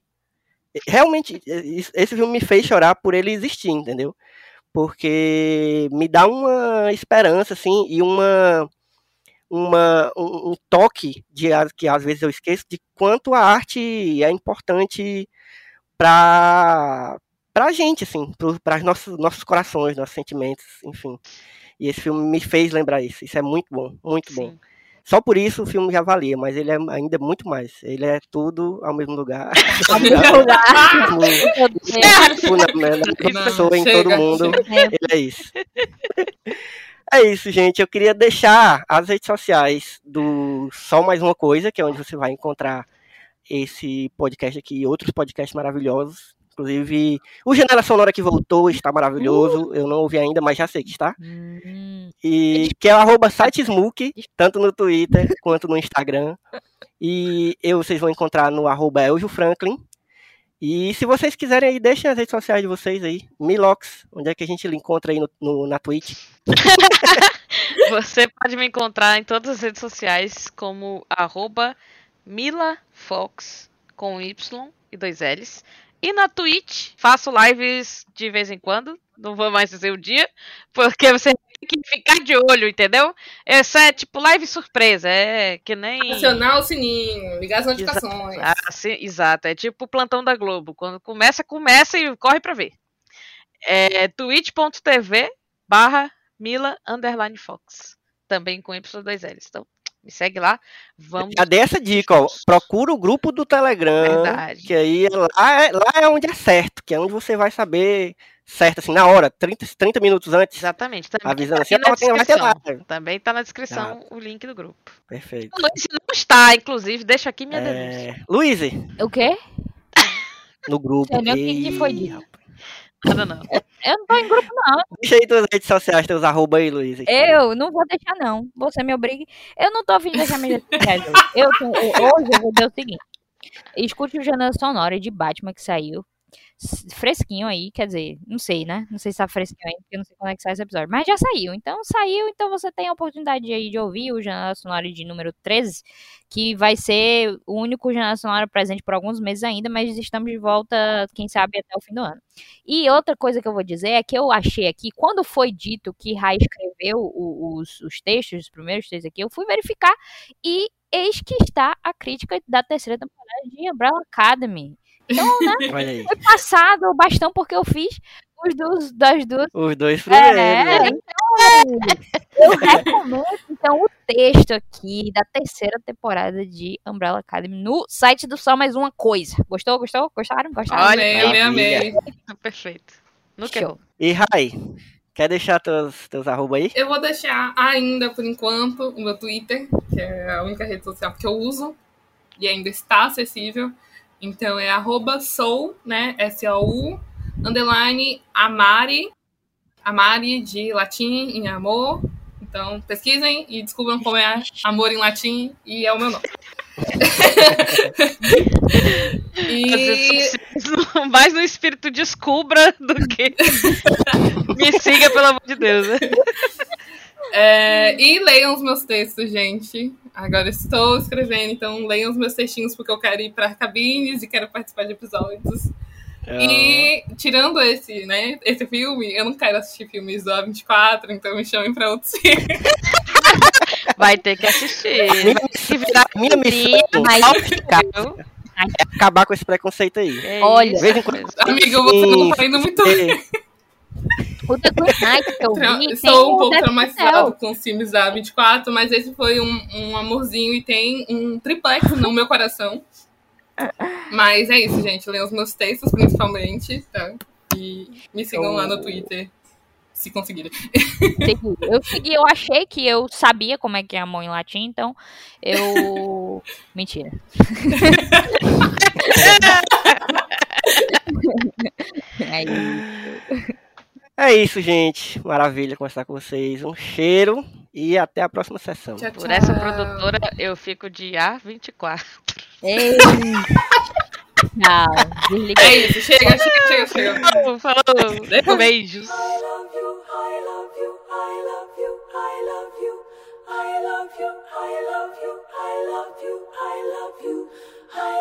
Realmente, esse esse filme me fez chorar por ele existir, entendeu? Porque me dá uma esperança, assim, e uma uma, um, um toque de que às vezes eu esqueço de quanto a arte é importante para para a gente, assim, para os nossos, nossos corações, nossos sentimentos, enfim. E esse filme me fez lembrar isso. Isso é muito bom, muito bom. Só por isso o filme já valia, mas ele é ainda muito mais. Ele é tudo ao mesmo lugar. Ao mesmo lugar. Tipo, na, na, na Não, pessoa, em chega, todo mundo. chega. Ele é isso. É isso, gente. Eu queria deixar as redes sociais do Só Mais Uma Coisa, que é onde você vai encontrar esse podcast aqui e outros podcasts maravilhosos. Inclusive, o Janela Sonora que voltou está maravilhoso. Eu não ouvi ainda, mas já sei que está. Hum, E que é o arroba sitesmook, tanto no Twitter quanto no Instagram. E eu vocês vão encontrar no arroba Eljo Franklin. E se vocês quiserem aí, deixem as redes sociais de vocês aí. Milox, onde é que a gente lhe encontra aí no, no- na Twitch? Você pode me encontrar em todas as redes sociais como arroba milafox com Y e dois L's. E na Twitch, faço lives de vez em quando. Não vou mais dizer o dia, porque você tem que ficar de olho, entendeu? Essa é tipo live surpresa, é que nem. Acionar o sininho, ligar as notificações. Ah, sim, exato. É tipo o plantão da Globo. Quando começa, começa e corre pra ver. É twitch.tv barra Mila underline Fox. Também com Y2Ls. Então, me segue lá. Vamos. Já dei essa dica, ó. Procura o grupo do Telegram. Verdade. Que aí é lá, é, lá é onde é certo, que é onde você vai saber certo, assim, na hora, 30, 30 minutos antes, Exatamente. Também avisando tá assim, na tem, vai ter live. Também tá na descrição o link do grupo. Perfeito. O Luiz não está, inclusive, deixa aqui minha denúncia. É... Luiz, O quê? no grupo. Sei nem o que que foi dito. Nada não. Eu não tô em grupo, não. Deixa aí tuas redes sociais, teus arroba aí, Luiz. Eu não vou deixar, não. Você me obriga. Eu não tô afim de deixar minhas redes sociais hoje. Eu Hoje eu vou dizer o seguinte. Escute o Janela Sonora de Batman que saiu. Fresquinho aí, quer dizer, não sei, né? Não sei se tá fresquinho aí, porque eu não sei quando é que sai esse episódio. Mas já saiu. Então saiu, então você tem a oportunidade aí de ouvir o Janela Sonora de número 13, que vai ser o único Janela Sonora presente por alguns meses ainda, mas estamos de volta, quem sabe, até o fim do ano. E outra coisa que eu vou dizer é que eu achei aqui, quando foi dito que Rai escreveu os, os textos, os primeiros textos aqui, eu fui verificar e eis que está a crítica da terceira temporada de Umbrella Academy. Então, né, Olha foi passado o bastão porque eu fiz os dos, das duas. Os dois primeiros. É, né? então, eu recomendo então o texto aqui da terceira temporada de Umbrella Academy no site do Só Mais Uma Coisa. Gostou? Gostou? Gostaram? Gostaram? Amei, amei, amei. Perfeito. No que Show. E Rai, quer deixar teus, teus arroba aí? Eu vou deixar ainda, por enquanto, o meu Twitter, que é a única rede social que eu uso e ainda está acessível. Então é arroba sou, né? S-O-U, underline Amari, Amari de latim em amor. Então pesquisem e descubram como é amor em latim e é o meu nome. E mais no espírito descubra do que me siga, pelo amor de Deus. né? É, e leiam os meus textos, gente. Agora estou escrevendo, então leiam os meus textinhos porque eu quero ir para cabines e quero participar de episódios. E tirando esse, né, esse filme, eu não quero assistir filmes do A24, então me chamem para outros filmes. Vai ter que assistir. Ter que virar Minha missão mas- ficar viu? é acabar com esse preconceito aí. É Olha. Amiga, você não tá indo muito bem. É, O The Good Night que eu vi Estou um pouco traumatizado com os filmes da A24, mas esse foi um, um amorzinho e tem um triplex no meu coração. Mas é isso, gente. Leiam os meus textos, principalmente, tá? E me sigam lá no Twitter, se conseguirem. Segui. Eu segui, eu achei que eu sabia como é que é a mão em latim, então eu. Mentira. Aí, é isso, gente. Maravilha conversar com vocês. Um cheiro e até a próxima sessão. Tchau, Por essa tchau. produtora, eu fico de A24. ei. Tchau. Desliga. É isso, chega, chega, chega, chega. Falou, falou. Beijos. I love you, I love you, I love you, I love you, I love you, I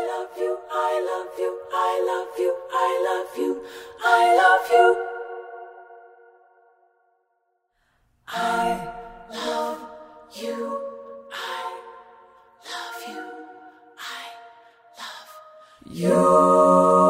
love you, I love you, I love you, I love you, I love you. I love you. I love you. you.